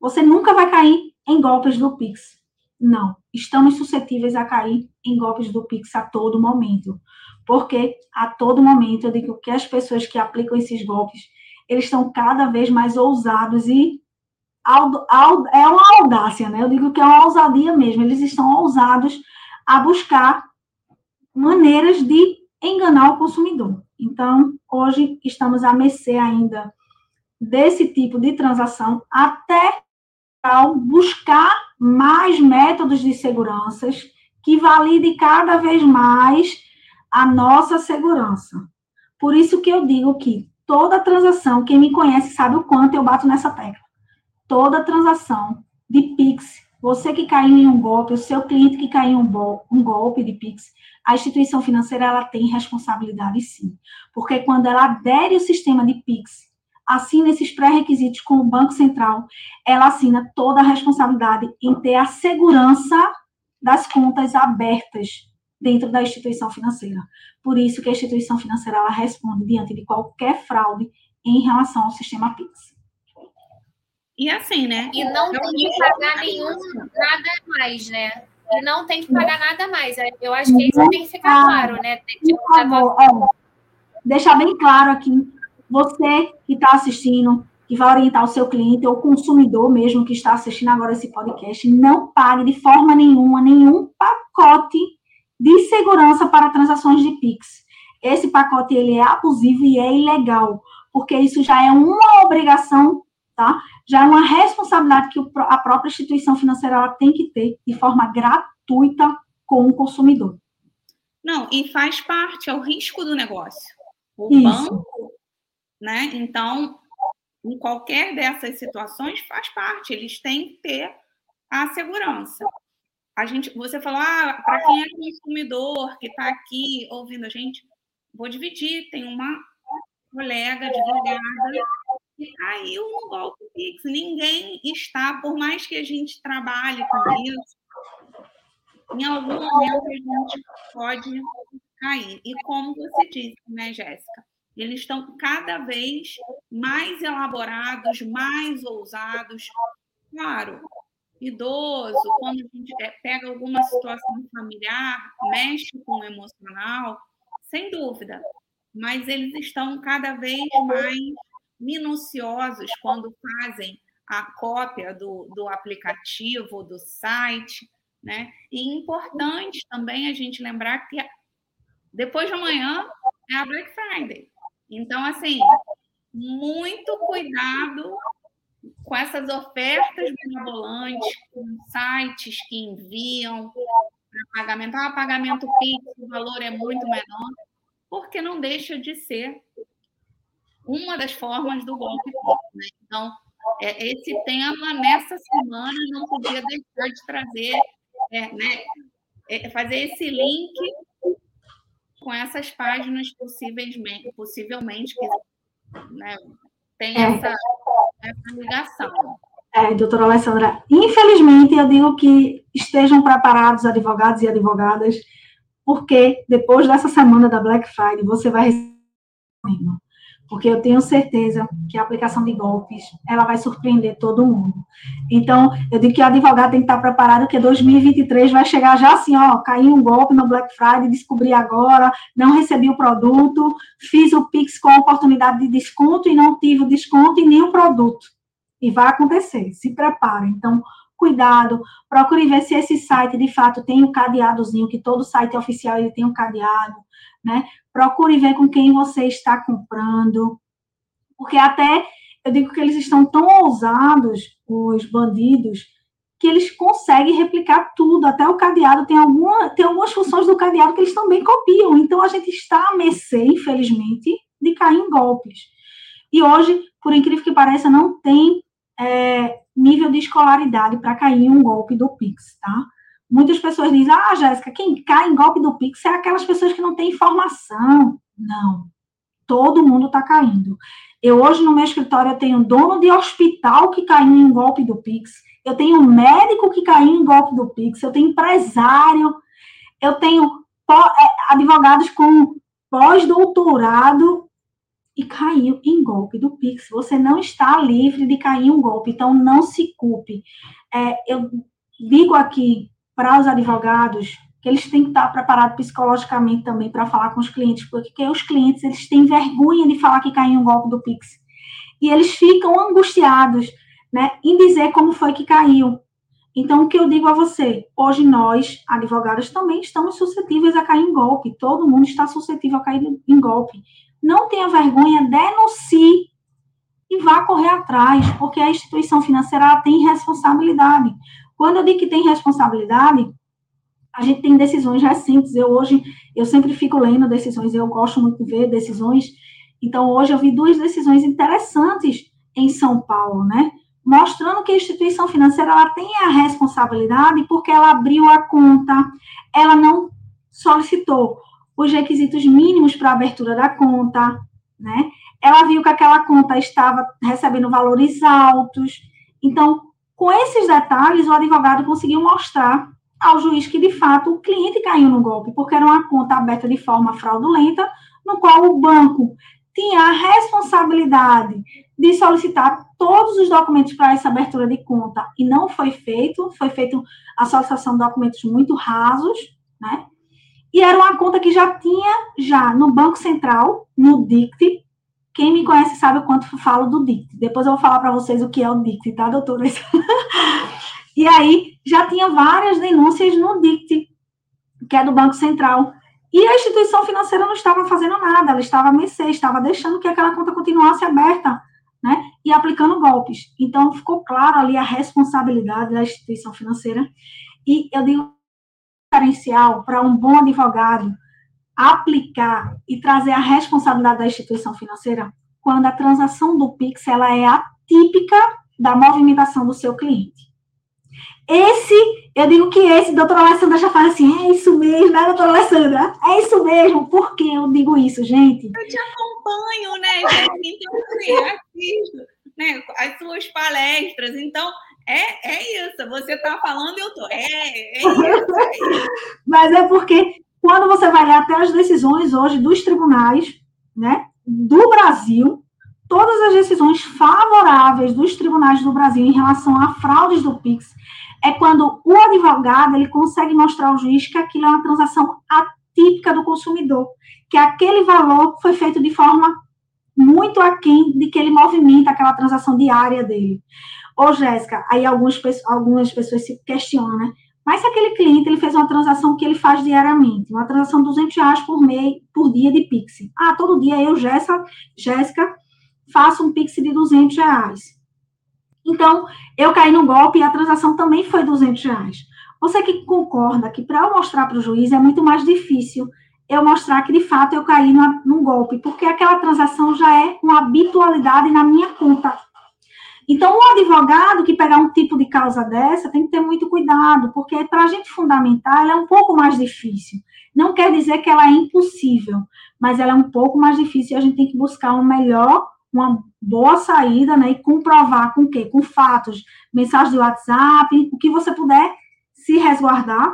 você nunca vai cair em golpes do Pix. Não. Estamos suscetíveis a cair em golpes do Pix a todo momento. Porque a todo momento eu digo que as pessoas que aplicam esses golpes, eles estão cada vez mais ousados e é uma audácia, né? Eu digo que é uma ousadia mesmo. Eles estão ousados a buscar maneiras de enganar o consumidor. Então, hoje estamos a mercê ainda desse tipo de transação até buscar mais métodos de segurança que valide cada vez mais a nossa segurança. Por isso que eu digo que toda transação, quem me conhece sabe o quanto eu bato nessa tecla. Toda transação de Pix, você que caiu em um golpe, o seu cliente que caiu em um, um golpe de Pix, a instituição financeira ela tem responsabilidade sim. Porque quando ela adere o sistema de Pix assina esses pré-requisitos com o Banco Central, ela assina toda a responsabilidade em ter a segurança das contas abertas dentro da instituição financeira. Por isso que a instituição financeira ela responde diante de qualquer fraude em relação ao sistema Pix. E assim, né? E não tem que pagar nenhum nada mais, né? E não tem que pagar nada mais. Eu acho que isso tem que ficar claro, né? Tem que, Por favor, é, deixar bem claro aqui você que está assistindo, que vai orientar o seu cliente ou consumidor mesmo que está assistindo agora esse podcast, não pague de forma nenhuma nenhum segurança para transações de Pix. Esse pacote ele é abusivo e é ilegal, porque isso já é uma obrigação, tá? Já é uma responsabilidade que a própria instituição financeira tem que ter de forma gratuita com o consumidor. Não, e faz parte, é o risco do negócio. O Isso. banco né? Então, em qualquer dessas situações faz parte, eles têm que ter a segurança. A gente, você falou, ah, para quem é consumidor que está aqui ouvindo a gente, vou dividir. Tem uma colega advogada que caiu no golpe Pix. Ninguém está, por mais que a gente trabalhe com isso, em algum momento a gente pode cair. E como você disse, né, Jéssica? Eles estão cada vez mais elaborados, mais ousados. Claro, idoso, quando a gente é, pega alguma situação familiar, mexe com o emocional, sem dúvida, mas eles estão cada vez mais minuciosos quando fazem a cópia do, do aplicativo, do site, né? E importante também a gente lembrar que depois de amanhã é a Black Friday. Então, assim, muito cuidado com essas ofertas benevolentes, com sites que enviam para pagamento. Ah, pagamento Pix, o valor é muito menor, porque não deixa de ser uma das formas do golpe Né? Então, é, esse tema, nessa semana, não podia deixar de trazer, é, né, é, fazer esse link com essas páginas possivelmente, possivelmente que né, tem é. essa, essa ligação. É, doutora Alessandra, infelizmente eu digo que estejam preparados advogados e advogadas, porque depois dessa semana da Black Friday você vai porque eu tenho certeza que a aplicação de golpes, ela vai surpreender todo mundo. Então, eu digo que o advogado tem que estar preparado, que 2023 vai chegar já assim, ó, caiu um golpe no Black Friday, descobri agora, não recebi o produto, fiz o Pix com oportunidade de desconto e não tive o desconto e nem o produto. E vai acontecer, se prepare. Então, cuidado, procure ver se esse site, de fato, tem o um cadeadozinho, que todo site oficial ele tem um cadeado, né? Procure ver com quem você está comprando, porque até eu digo que eles estão tão ousados, os bandidos, que eles conseguem replicar tudo, até o cadeado tem, alguma, tem algumas funções do cadeado que eles também copiam. Então a gente está a mercê, infelizmente, de cair em golpes. E hoje, por incrível que pareça, não tem é, nível de escolaridade para cair em um golpe do Pix, tá? Muitas pessoas dizem, ah, Jéssica, quem cai em golpe do Pix é aquelas pessoas que não têm informação. Não. Todo mundo está caindo. Eu hoje no meu escritório eu tenho dono de hospital que caiu em golpe do Pix. Eu tenho médico que caiu em golpe do Pix. Eu tenho empresário. Eu tenho é, advogados com pós-doutorado e caiu em golpe do Pix. Você não está livre de cair em um golpe, então não se culpe. É, eu digo aqui para os advogados que eles têm que estar preparados psicologicamente também para falar com os clientes, porque os clientes eles têm vergonha de falar que caiu um golpe do Pix. E eles ficam angustiados, né, em dizer como foi que caiu. Então, o que eu digo a você, hoje nós, advogados, também estamos suscetíveis a cair em golpe. Todo mundo está suscetível a cair em golpe. Não tenha vergonha, denuncie e vá correr atrás, porque a instituição financeira tem responsabilidade. Quando eu digo que tem responsabilidade, a gente tem decisões recentes. Eu hoje, eu sempre fico lendo decisões, eu gosto muito de ver decisões. Então, hoje eu vi duas decisões interessantes em São Paulo, né? Mostrando que a instituição financeira ela tem a responsabilidade porque ela abriu a conta, ela não solicitou os requisitos mínimos para a abertura da conta, né? Ela viu que aquela conta estava recebendo valores altos. Então, com esses detalhes, o advogado conseguiu mostrar ao juiz que, de fato, o cliente caiu no golpe, porque era uma conta aberta de forma fraudulenta, no qual o banco tinha a responsabilidade de solicitar todos os documentos para essa abertura de conta e não foi feito, foi feita a solicitação de documentos muito rasos, né? E era uma conta que já tinha já no Banco Central, no DICT. Quem me conhece sabe o quanto eu falo do DICT. Depois eu vou falar para vocês o que é o DICT, tá, doutora? E aí já tinha várias denúncias no DICT, que é do Banco Central. E a instituição financeira não estava fazendo nada, ela estava a mercê, estava deixando que aquela conta continuasse aberta, né? E aplicando golpes. Então ficou claro ali a responsabilidade da instituição financeira. E eu digo diferencial para um bom advogado aplicar e trazer a responsabilidade da instituição financeira quando a transação do Pix ela é atípica da movimentação do seu cliente. Esse, eu digo que esse, doutora Alessandra já fala assim, é isso mesmo, né, doutora Alessandra? É isso mesmo. Por que eu digo isso, gente? Eu te acompanho, né? Então, assisto né, as suas palestras. Então, é, é isso. Você está falando, eu tô. É, é isso, é isso. Mas é porque quando você vai até as decisões hoje dos tribunais, né, do Brasil, todas as decisões favoráveis dos tribunais do Brasil em relação a fraudes do Pix é quando o advogado ele consegue mostrar ao juiz que aquilo é uma transação atípica do consumidor, que aquele valor foi feito de forma muito aquém de que ele movimenta aquela transação diária dele. Ô, Jéssica, aí algumas, algumas pessoas se questionam, né? Mas se aquele cliente ele fez uma transação que ele faz diariamente, uma transação de 200 reais por mês, por dia de Pix. Ah, todo dia eu, Jéssica, Jéssica faço um Pix de 200 reais. Então, eu caí no golpe e a transação também foi 200 reais. Você que concorda que para eu mostrar para o juiz é muito mais difícil eu mostrar que de fato eu caí num golpe, porque aquela transação já é uma habitualidade na minha conta. Então, o advogado que pegar um tipo de causa dessa tem que ter muito cuidado, porque para a gente fundamentar ela é um pouco mais difícil. Não quer dizer que ela é impossível, mas ela é um pouco mais difícil e a gente tem que buscar um melhor uma boa saída, né? E comprovar com o quê? Com fatos, mensagem de WhatsApp, o que você puder se resguardar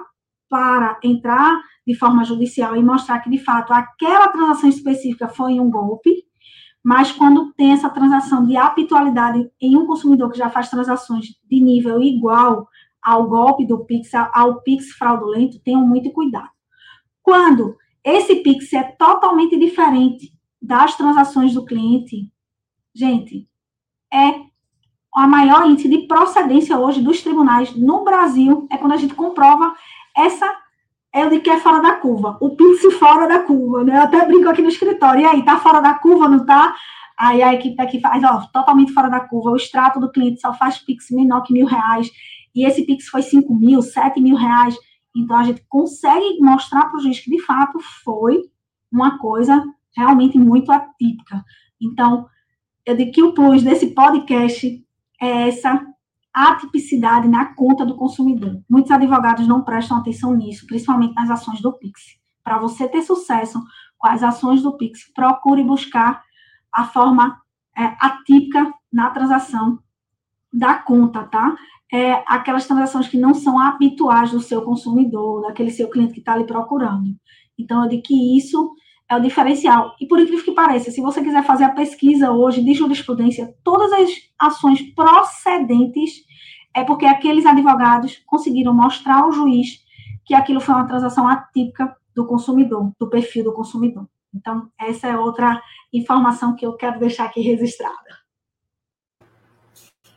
para entrar de forma judicial e mostrar que, de fato, aquela transação específica foi um golpe, mas quando tem essa transação de habitualidade em um consumidor que já faz transações de nível igual ao golpe do Pix, ao Pix fraudulento, tenham muito cuidado. Quando esse Pix é totalmente diferente das transações do cliente, gente, é a maior índice de procedência hoje dos tribunais no Brasil é quando a gente comprova essa é de que é fora da curva, o Pix fora da curva, né? Eu até brinco aqui no escritório, e aí, tá fora da curva, não tá? Aí a equipe aqui faz, ó, totalmente fora da curva, o extrato do cliente só faz Pix menor que mil reais, e esse Pix foi cinco mil, sete mil reais, então a gente consegue mostrar para o juiz que de fato foi uma coisa realmente muito atípica. Então, eu digo que o plus desse podcast é essa atipicidade na conta do consumidor. Muitos advogados não prestam atenção nisso, principalmente nas ações do Pix. Para você ter sucesso com as ações do Pix, procure buscar a forma é, atípica na transação da conta, tá? É, aquelas transações que não são habituais do seu consumidor, daquele seu cliente que está ali procurando. Então, eu digo que isso é o diferencial. E por incrível que pareça, se você quiser fazer a pesquisa hoje de jurisprudência, todas as ações procedentes, é porque aqueles advogados conseguiram mostrar ao juiz que aquilo foi uma transação atípica do consumidor, do perfil do consumidor. Então, essa é outra informação que eu quero deixar aqui registrada.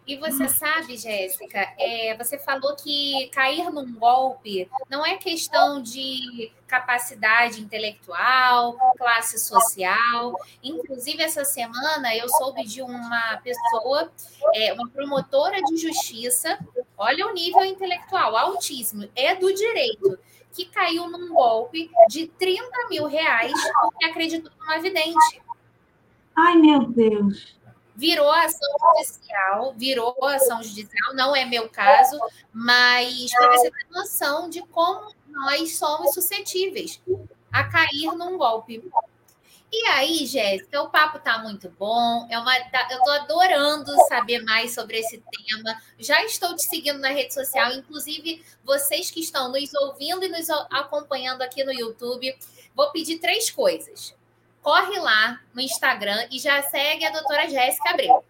E você sabe, Jéssica, é, você falou que cair num golpe não é questão de capacidade intelectual, classe social. Inclusive, essa semana eu soube de uma pessoa, é, uma promotora de justiça, olha o nível intelectual, altíssimo, é do direito, que caiu num golpe de 30 mil reais porque acreditou numa vidente. Ai, meu Deus virou ação judicial, virou ação judicial, não é meu caso, mas para você ter noção de como nós somos suscetíveis a cair num golpe. E aí, Jéssica, o papo tá muito bom. É uma, tá, eu tô adorando saber mais sobre esse tema. Já estou te seguindo na rede social, inclusive vocês que estão nos ouvindo e nos acompanhando aqui no YouTube. Vou pedir três coisas corre lá no Instagram e já segue a doutora Jéssica Abreu.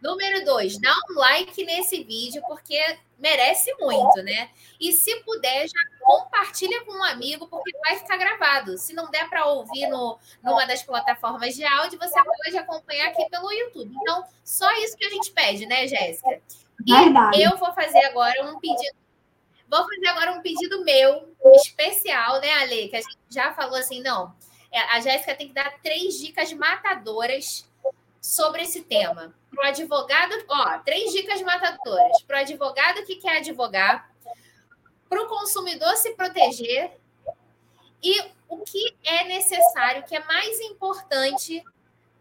Número dois, dá um like nesse vídeo, porque merece muito, né? E se puder, já compartilha com um amigo, porque vai ficar gravado. Se não der para ouvir no, numa das plataformas de áudio, você pode acompanhar aqui pelo YouTube. Então, só isso que a gente pede, né, Jéssica? E Verdade. eu vou fazer agora um pedido. Vou fazer agora um pedido meu, especial, né, Ale? Que a gente já falou assim, não a Jéssica tem que dar três dicas matadoras sobre esse tema. Para o advogado, ó, três dicas matadoras. Para o advogado que quer advogar, para o consumidor se proteger e o que é necessário, que é mais importante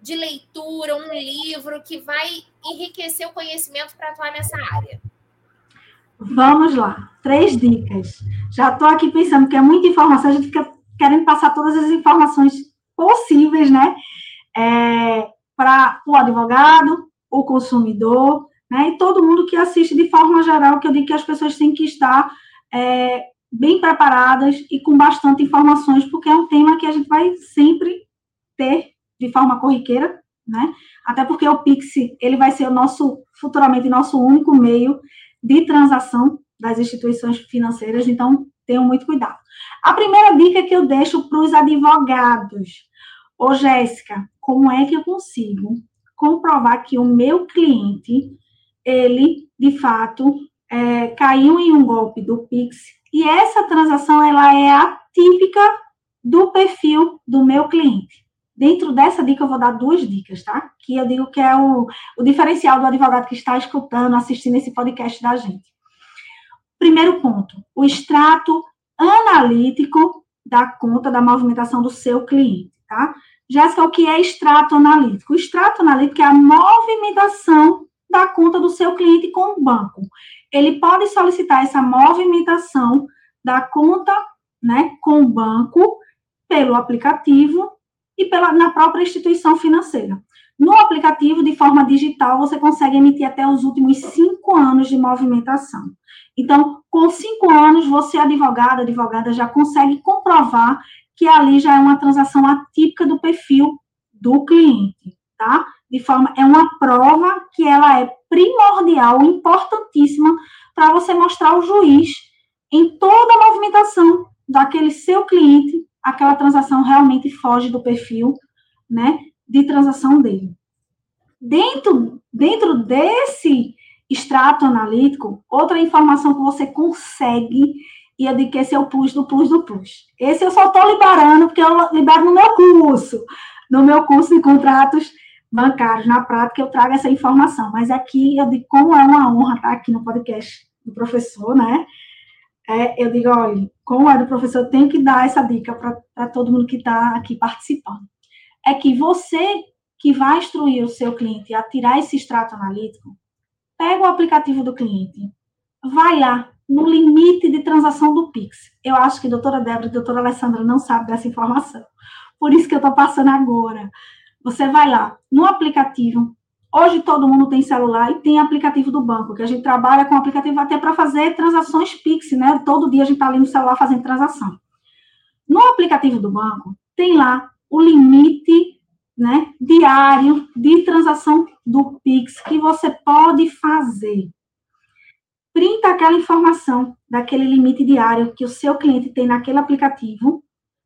de leitura, um livro que vai enriquecer o conhecimento para atuar nessa área. Vamos lá, três dicas. Já estou aqui pensando que é muita informação, a gente fica querendo passar todas as informações possíveis, né? É, para o advogado, o consumidor, né? E todo mundo que assiste de forma geral, que eu digo que as pessoas têm que estar é, bem preparadas e com bastante informações, porque é um tema que a gente vai sempre ter de forma corriqueira, né? Até porque o Pix, ele vai ser o nosso, futuramente, nosso único meio de transação das instituições financeiras, então tenham muito cuidado. A primeira dica que eu deixo para os advogados. Ô, Jéssica, como é que eu consigo comprovar que o meu cliente, ele, de fato, é, caiu em um golpe do Pix e essa transação, ela é atípica do perfil do meu cliente. Dentro dessa dica, eu vou dar duas dicas, tá? Que eu digo que é o, o diferencial do advogado que está escutando, assistindo esse podcast da gente. Primeiro ponto, o extrato analítico da conta da movimentação do seu cliente, tá? Jéssica, o que é extrato analítico? O extrato analítico é a movimentação da conta do seu cliente com o banco. Ele pode solicitar essa movimentação da conta, né, com o banco pelo aplicativo e pela na própria instituição financeira. No aplicativo, de forma digital, você consegue emitir até os últimos cinco anos de movimentação. Então, com cinco anos, você, advogado, advogada, já consegue comprovar que ali já é uma transação atípica do perfil do cliente, tá? De forma, é uma prova que ela é primordial, importantíssima, para você mostrar ao juiz em toda a movimentação daquele seu cliente, aquela transação realmente foge do perfil, né? De transação dele. Dentro, dentro desse extrato analítico, outra informação que você consegue, e eu digo que esse é o plus do plus do plus. Esse eu só estou liberando, porque eu libero no meu curso, no meu curso de contratos bancários, na prática, eu trago essa informação. Mas aqui eu digo como é uma honra estar aqui no podcast do professor, né? É, eu digo, olha, como é do professor, eu tenho que dar essa dica para todo mundo que está aqui participando é que você que vai instruir o seu cliente a tirar esse extrato analítico, pega o aplicativo do cliente, vai lá no limite de transação do Pix. Eu acho que a doutora Débora e a doutora Alessandra não sabem dessa informação. Por isso que eu estou passando agora. Você vai lá no aplicativo. Hoje todo mundo tem celular e tem aplicativo do banco, que a gente trabalha com aplicativo até para fazer transações Pix, né? Todo dia a gente está ali no celular fazendo transação. No aplicativo do banco, tem lá o limite né, diário de transação do Pix que você pode fazer. printa aquela informação daquele limite diário que o seu cliente tem naquele aplicativo,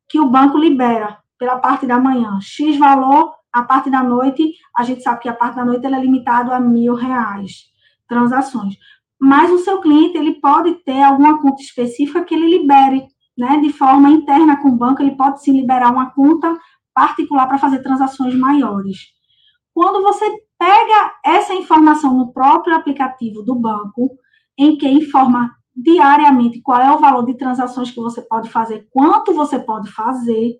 que o banco libera pela parte da manhã, X valor, a parte da noite, a gente sabe que a parte da noite é limitado a mil reais transações. Mas o seu cliente, ele pode ter alguma conta específica que ele libere, né, de forma interna com o banco, ele pode sim liberar uma conta particular para fazer transações maiores. Quando você pega essa informação no próprio aplicativo do banco, em que informa diariamente qual é o valor de transações que você pode fazer, quanto você pode fazer,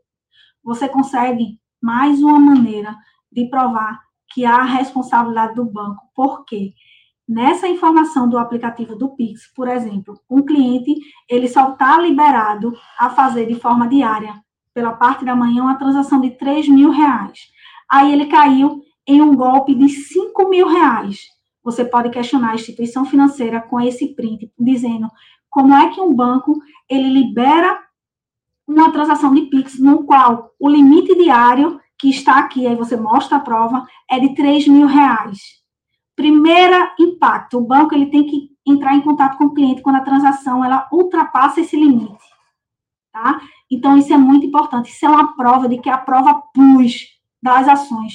você consegue mais uma maneira de provar que há responsabilidade do banco. Por quê? Nessa informação do aplicativo do Pix, por exemplo, um cliente, ele só está liberado a fazer de forma diária, pela parte da manhã, uma transação de 3 mil reais. Aí ele caiu em um golpe de 5 mil reais. Você pode questionar a instituição financeira com esse print, dizendo como é que um banco ele libera uma transação de Pix no qual o limite diário que está aqui, aí você mostra a prova, é de 3 mil reais. Primeira impacto, o banco ele tem que entrar em contato com o cliente quando a transação ela ultrapassa esse limite, tá? Então isso é muito importante, isso é uma prova de que a prova plus das ações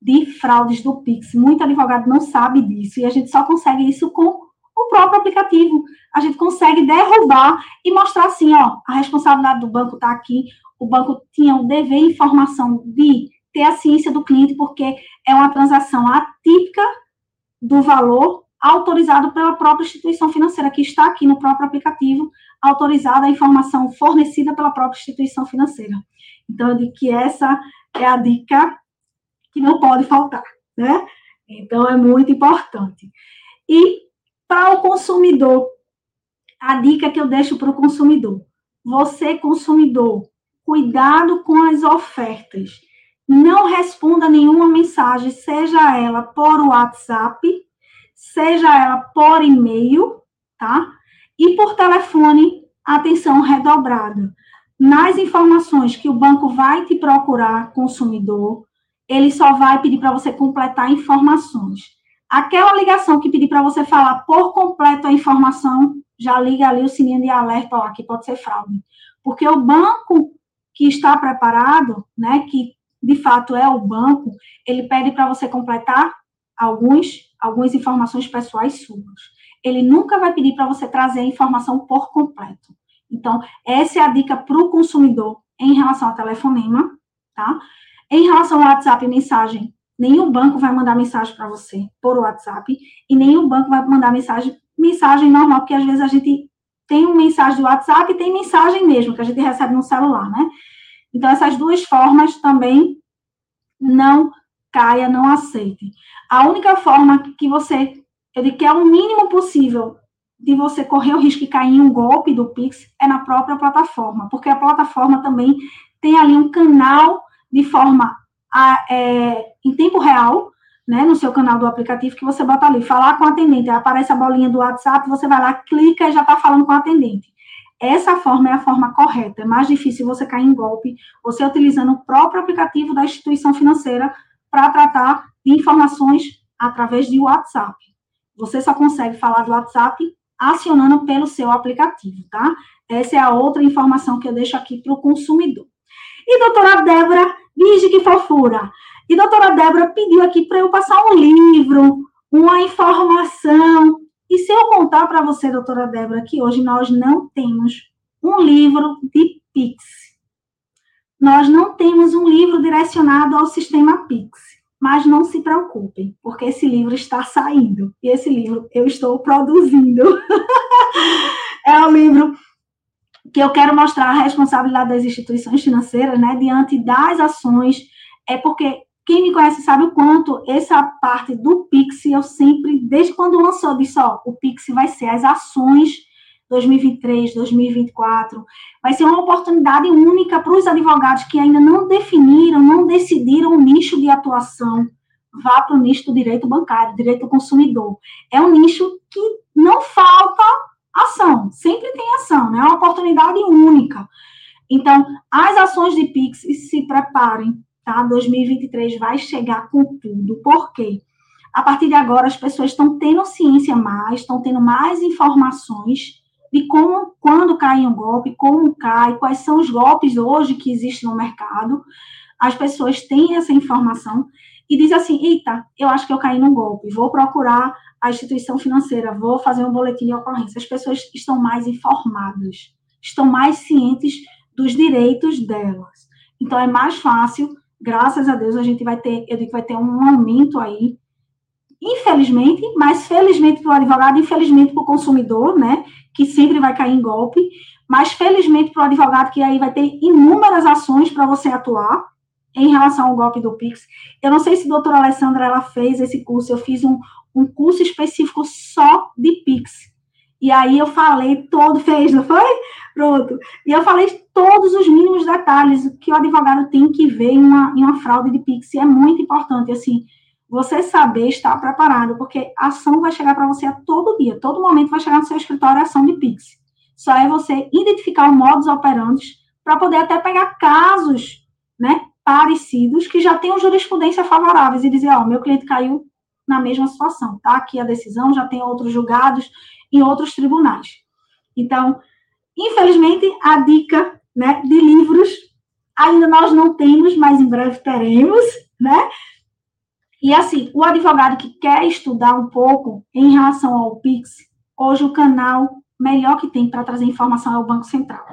de fraudes do Pix. Muito advogado não sabe disso e a gente só consegue isso com o próprio aplicativo. A gente consegue derrubar e mostrar assim, ó, a responsabilidade do banco está aqui. O banco tinha o dever e informação de ter a ciência do cliente, porque é uma transação atípica do valor autorizado pela própria instituição financeira, que está aqui no próprio aplicativo, autorizada a informação fornecida pela própria instituição financeira. Então, eu digo que essa é a dica que não pode faltar, né? Então, é muito importante. E para o consumidor, a dica que eu deixo para o consumidor: você, consumidor, cuidado com as ofertas. Não responda nenhuma mensagem, seja ela por WhatsApp, seja ela por e-mail, tá? E por telefone, atenção redobrada. Nas informações que o banco vai te procurar, consumidor, ele só vai pedir para você completar informações. Aquela ligação que pedir para você falar por completo a informação, já liga ali o sininho de alerta, ó, aqui pode ser fraude. Porque o banco que está preparado, né, que de fato é o banco, ele pede para você completar alguns, algumas informações pessoais suas. Ele nunca vai pedir para você trazer a informação por completo. Então, essa é a dica para o consumidor em relação ao telefonema, tá? Em relação ao WhatsApp e mensagem, nenhum banco vai mandar mensagem para você por WhatsApp e nenhum banco vai mandar mensagem, mensagem normal, porque às vezes a gente tem uma mensagem do WhatsApp e tem mensagem mesmo que a gente recebe no celular, né? Então, essas duas formas também não caia, não aceite. A única forma que você, ele quer o mínimo possível de você correr o risco de cair em um golpe do Pix é na própria plataforma, porque a plataforma também tem ali um canal de forma a, é, em tempo real, né, no seu canal do aplicativo, que você bota ali, falar com o atendente, aparece a bolinha do WhatsApp, você vai lá, clica e já está falando com o atendente. Essa forma é a forma correta. É mais difícil você cair em golpe, você utilizando o próprio aplicativo da instituição financeira para tratar de informações através de WhatsApp. Você só consegue falar do WhatsApp acionando pelo seu aplicativo, tá? Essa é a outra informação que eu deixo aqui para o consumidor. E doutora Débora Vige que fofura! E doutora Débora pediu aqui para eu passar um livro, uma informação. E se eu contar para você, doutora Débora, que hoje nós não temos um livro de Pix. Nós não temos um livro direcionado ao sistema Pix. Mas não se preocupem, porque esse livro está saindo. E esse livro eu estou produzindo. é o livro que eu quero mostrar a responsabilidade das instituições financeiras, né, diante das ações, é porque quem me conhece sabe o quanto essa parte do Pix, eu sempre, desde quando lançou, disse, ó, o Pix vai ser as ações 2023, 2024, vai ser uma oportunidade única para os advogados que ainda não definiram, não decidiram o nicho de atuação, vá para o nicho do direito bancário, direito do consumidor. É um nicho que não falta ação, sempre tem ação, né? É uma oportunidade única. Então, as ações de Pix, se preparem, tá? 2023 vai chegar com tudo. Por quê? a partir de agora as pessoas estão tendo ciência mais, estão tendo mais informações de como, quando cai um golpe, como cai, quais são os golpes hoje que existem no mercado. As pessoas têm essa informação e dizem assim: eita, eu acho que eu caí num golpe, vou procurar a instituição financeira, vou fazer um boletim de ocorrência. As pessoas estão mais informadas, estão mais cientes dos direitos delas. Então é mais fácil, graças a Deus, a gente vai ter, eu digo que vai ter um aumento aí infelizmente, mas felizmente para o advogado, infelizmente para o consumidor, né, que sempre vai cair em golpe, mas felizmente para o advogado, que aí vai ter inúmeras ações para você atuar em relação ao golpe do Pix. Eu não sei se a doutora Alessandra ela fez esse curso, eu fiz um, um curso específico só de Pix. E aí eu falei todo, fez, não foi? Pronto. E eu falei todos os mínimos detalhes que o advogado tem que ver em uma, em uma fraude de Pix. E é muito importante, assim, você saber estar preparado, porque a ação vai chegar para você a todo dia, todo momento vai chegar no seu escritório a ação de Pix. Só é você identificar o modus operandi para poder até pegar casos, né, parecidos que já tenham jurisprudência favoráveis e dizer, ó, meu cliente caiu na mesma situação, tá? Aqui a decisão já tem outros julgados em outros tribunais. Então, infelizmente, a dica, né, de livros ainda nós não temos, mas em breve teremos, né? E assim, o advogado que quer estudar um pouco em relação ao Pix, hoje o canal melhor que tem para trazer informação é o Banco Central.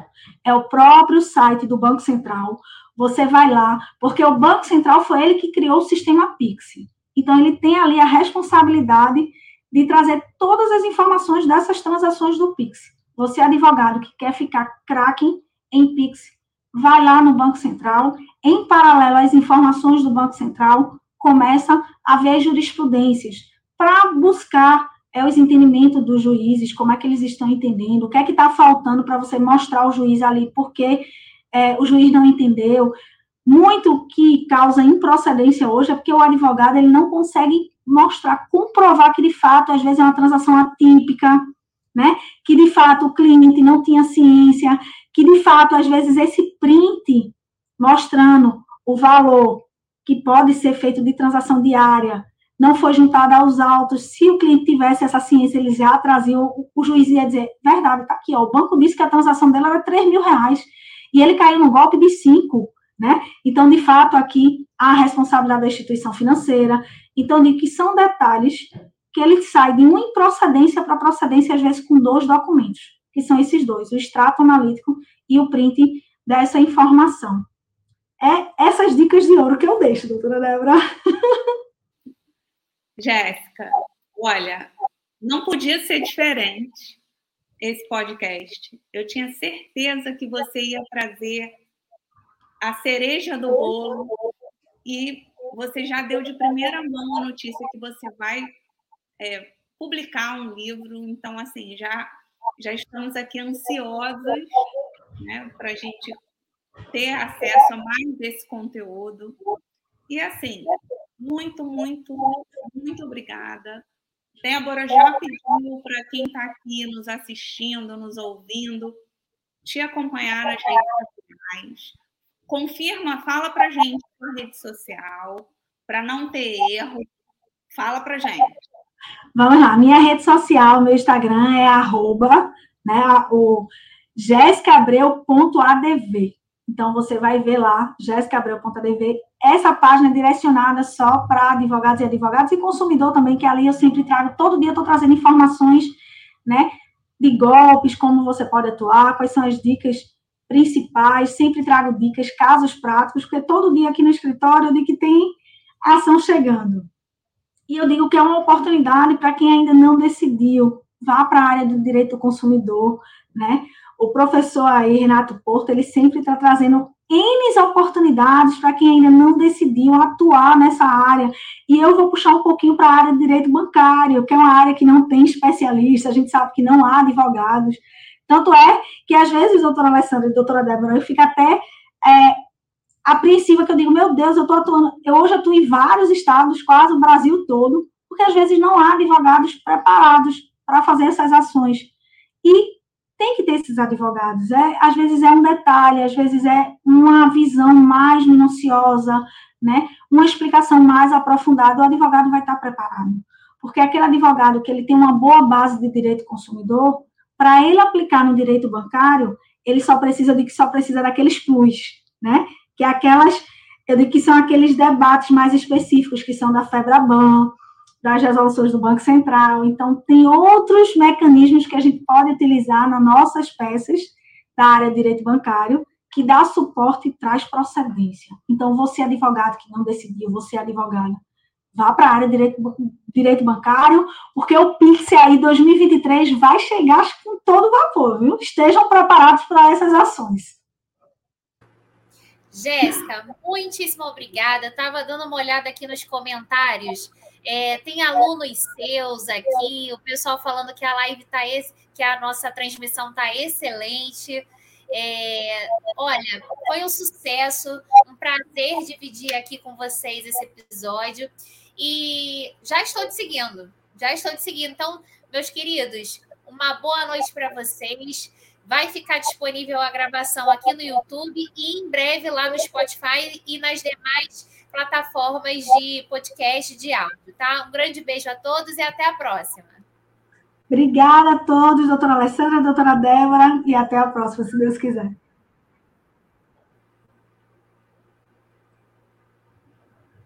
É o próprio site do Banco Central. Você vai lá, porque o Banco Central foi ele que criou o sistema Pix. Então, ele tem ali a responsabilidade de trazer todas as informações dessas transações do Pix. Você, advogado que quer ficar craque em Pix, vai lá no Banco Central, em paralelo às informações do Banco Central, começa a ver jurisprudências para buscar é, os entendimentos dos juízes, como é que eles estão entendendo, o que é que está faltando para você mostrar ao juiz ali porque é, o juiz não entendeu. Muito que causa improcedência hoje é porque o advogado ele não consegue mostrar, comprovar que de fato, às vezes, é uma transação atípica, né? Que de fato o cliente não tinha ciência, que de fato, às vezes, esse print mostrando o valor que pode ser feito de transação diária, não foi juntada aos autos, se o cliente tivesse essa ciência, ele já trazia, o, o juiz ia dizer, verdade, está aqui, ó, o banco disse que a transação dela era 3 mil reais, e ele caiu no golpe de 5, né? Então, de fato, aqui, há a responsabilidade da instituição financeira, então, de que são detalhes que ele sai de uma improcedência para procedência, às vezes, com dois documentos, que são esses dois, o extrato analítico e o print dessa informação. É essas dicas de ouro que eu deixo, doutora Débora. Jéssica, olha, não podia ser diferente esse podcast. Eu tinha certeza que você ia trazer a cereja do bolo e você já deu de primeira mão a notícia que você vai é, publicar um livro. Então, assim, já, já estamos aqui ansiosas né, para a gente ter acesso a mais desse conteúdo. E assim, muito, muito, muito obrigada. Débora já pediu para quem está aqui nos assistindo, nos ouvindo, te acompanhar nas redes sociais. Confirma, fala para gente na rede social, para não ter erro. Fala para gente. Vamos lá, minha rede social, meu Instagram é arroba, né, o jessicabreu.adv. Então, você vai ver lá, jéssicabreu.adv, essa página é direcionada só para advogados e advogados e consumidor também, que ali eu sempre trago, todo dia estou trazendo informações, né, de golpes, como você pode atuar, quais são as dicas principais, sempre trago dicas, casos práticos, porque todo dia aqui no escritório eu digo que tem ação chegando. E eu digo que é uma oportunidade para quem ainda não decidiu, vá para a área do direito do consumidor, né? O professor aí, Renato Porto, ele sempre está trazendo N oportunidades para quem ainda não decidiu atuar nessa área. E eu vou puxar um pouquinho para a área de direito bancário, que é uma área que não tem especialista, a gente sabe que não há advogados. Tanto é que, às vezes, doutora Alessandra e doutora Débora, eu fico até é, apreensiva, que eu digo, meu Deus, eu estou atuando, eu hoje atuo em vários estados, quase o Brasil todo, porque às vezes não há advogados preparados para fazer essas ações. E tem que ter esses advogados. É, às vezes é um detalhe, às vezes é uma visão mais minuciosa, né? uma explicação mais aprofundada, o advogado vai estar preparado. Porque aquele advogado que ele tem uma boa base de direito consumidor, para ele aplicar no direito bancário, ele só precisa de que só precisa daqueles plus, né? Que é aquelas, eu digo que são aqueles debates mais específicos, que são da FEBRABAN, das resoluções do Banco Central. Então, tem outros mecanismos que a gente pode utilizar nas nossas peças da área de direito bancário, que dá suporte e traz procedência. Então, você advogado que não decidiu, você advogado, vá para a área de direito, direito bancário, porque o Pix aí 2023 vai chegar com todo vapor, viu? Estejam preparados para essas ações. Jéssica, muitíssimo obrigada. Estava dando uma olhada aqui nos comentários. É, tem alunos seus aqui, o pessoal falando que a live está que a nossa transmissão está excelente. É, olha, foi um sucesso, um prazer dividir aqui com vocês esse episódio. E já estou te seguindo, já estou te seguindo. Então, meus queridos, uma boa noite para vocês. Vai ficar disponível a gravação aqui no YouTube e em breve lá no Spotify e nas demais plataformas de podcast de áudio, tá? Um grande beijo a todos e até a próxima. Obrigada a todos, doutora Alessandra, doutora Débora, e até a próxima, se Deus quiser.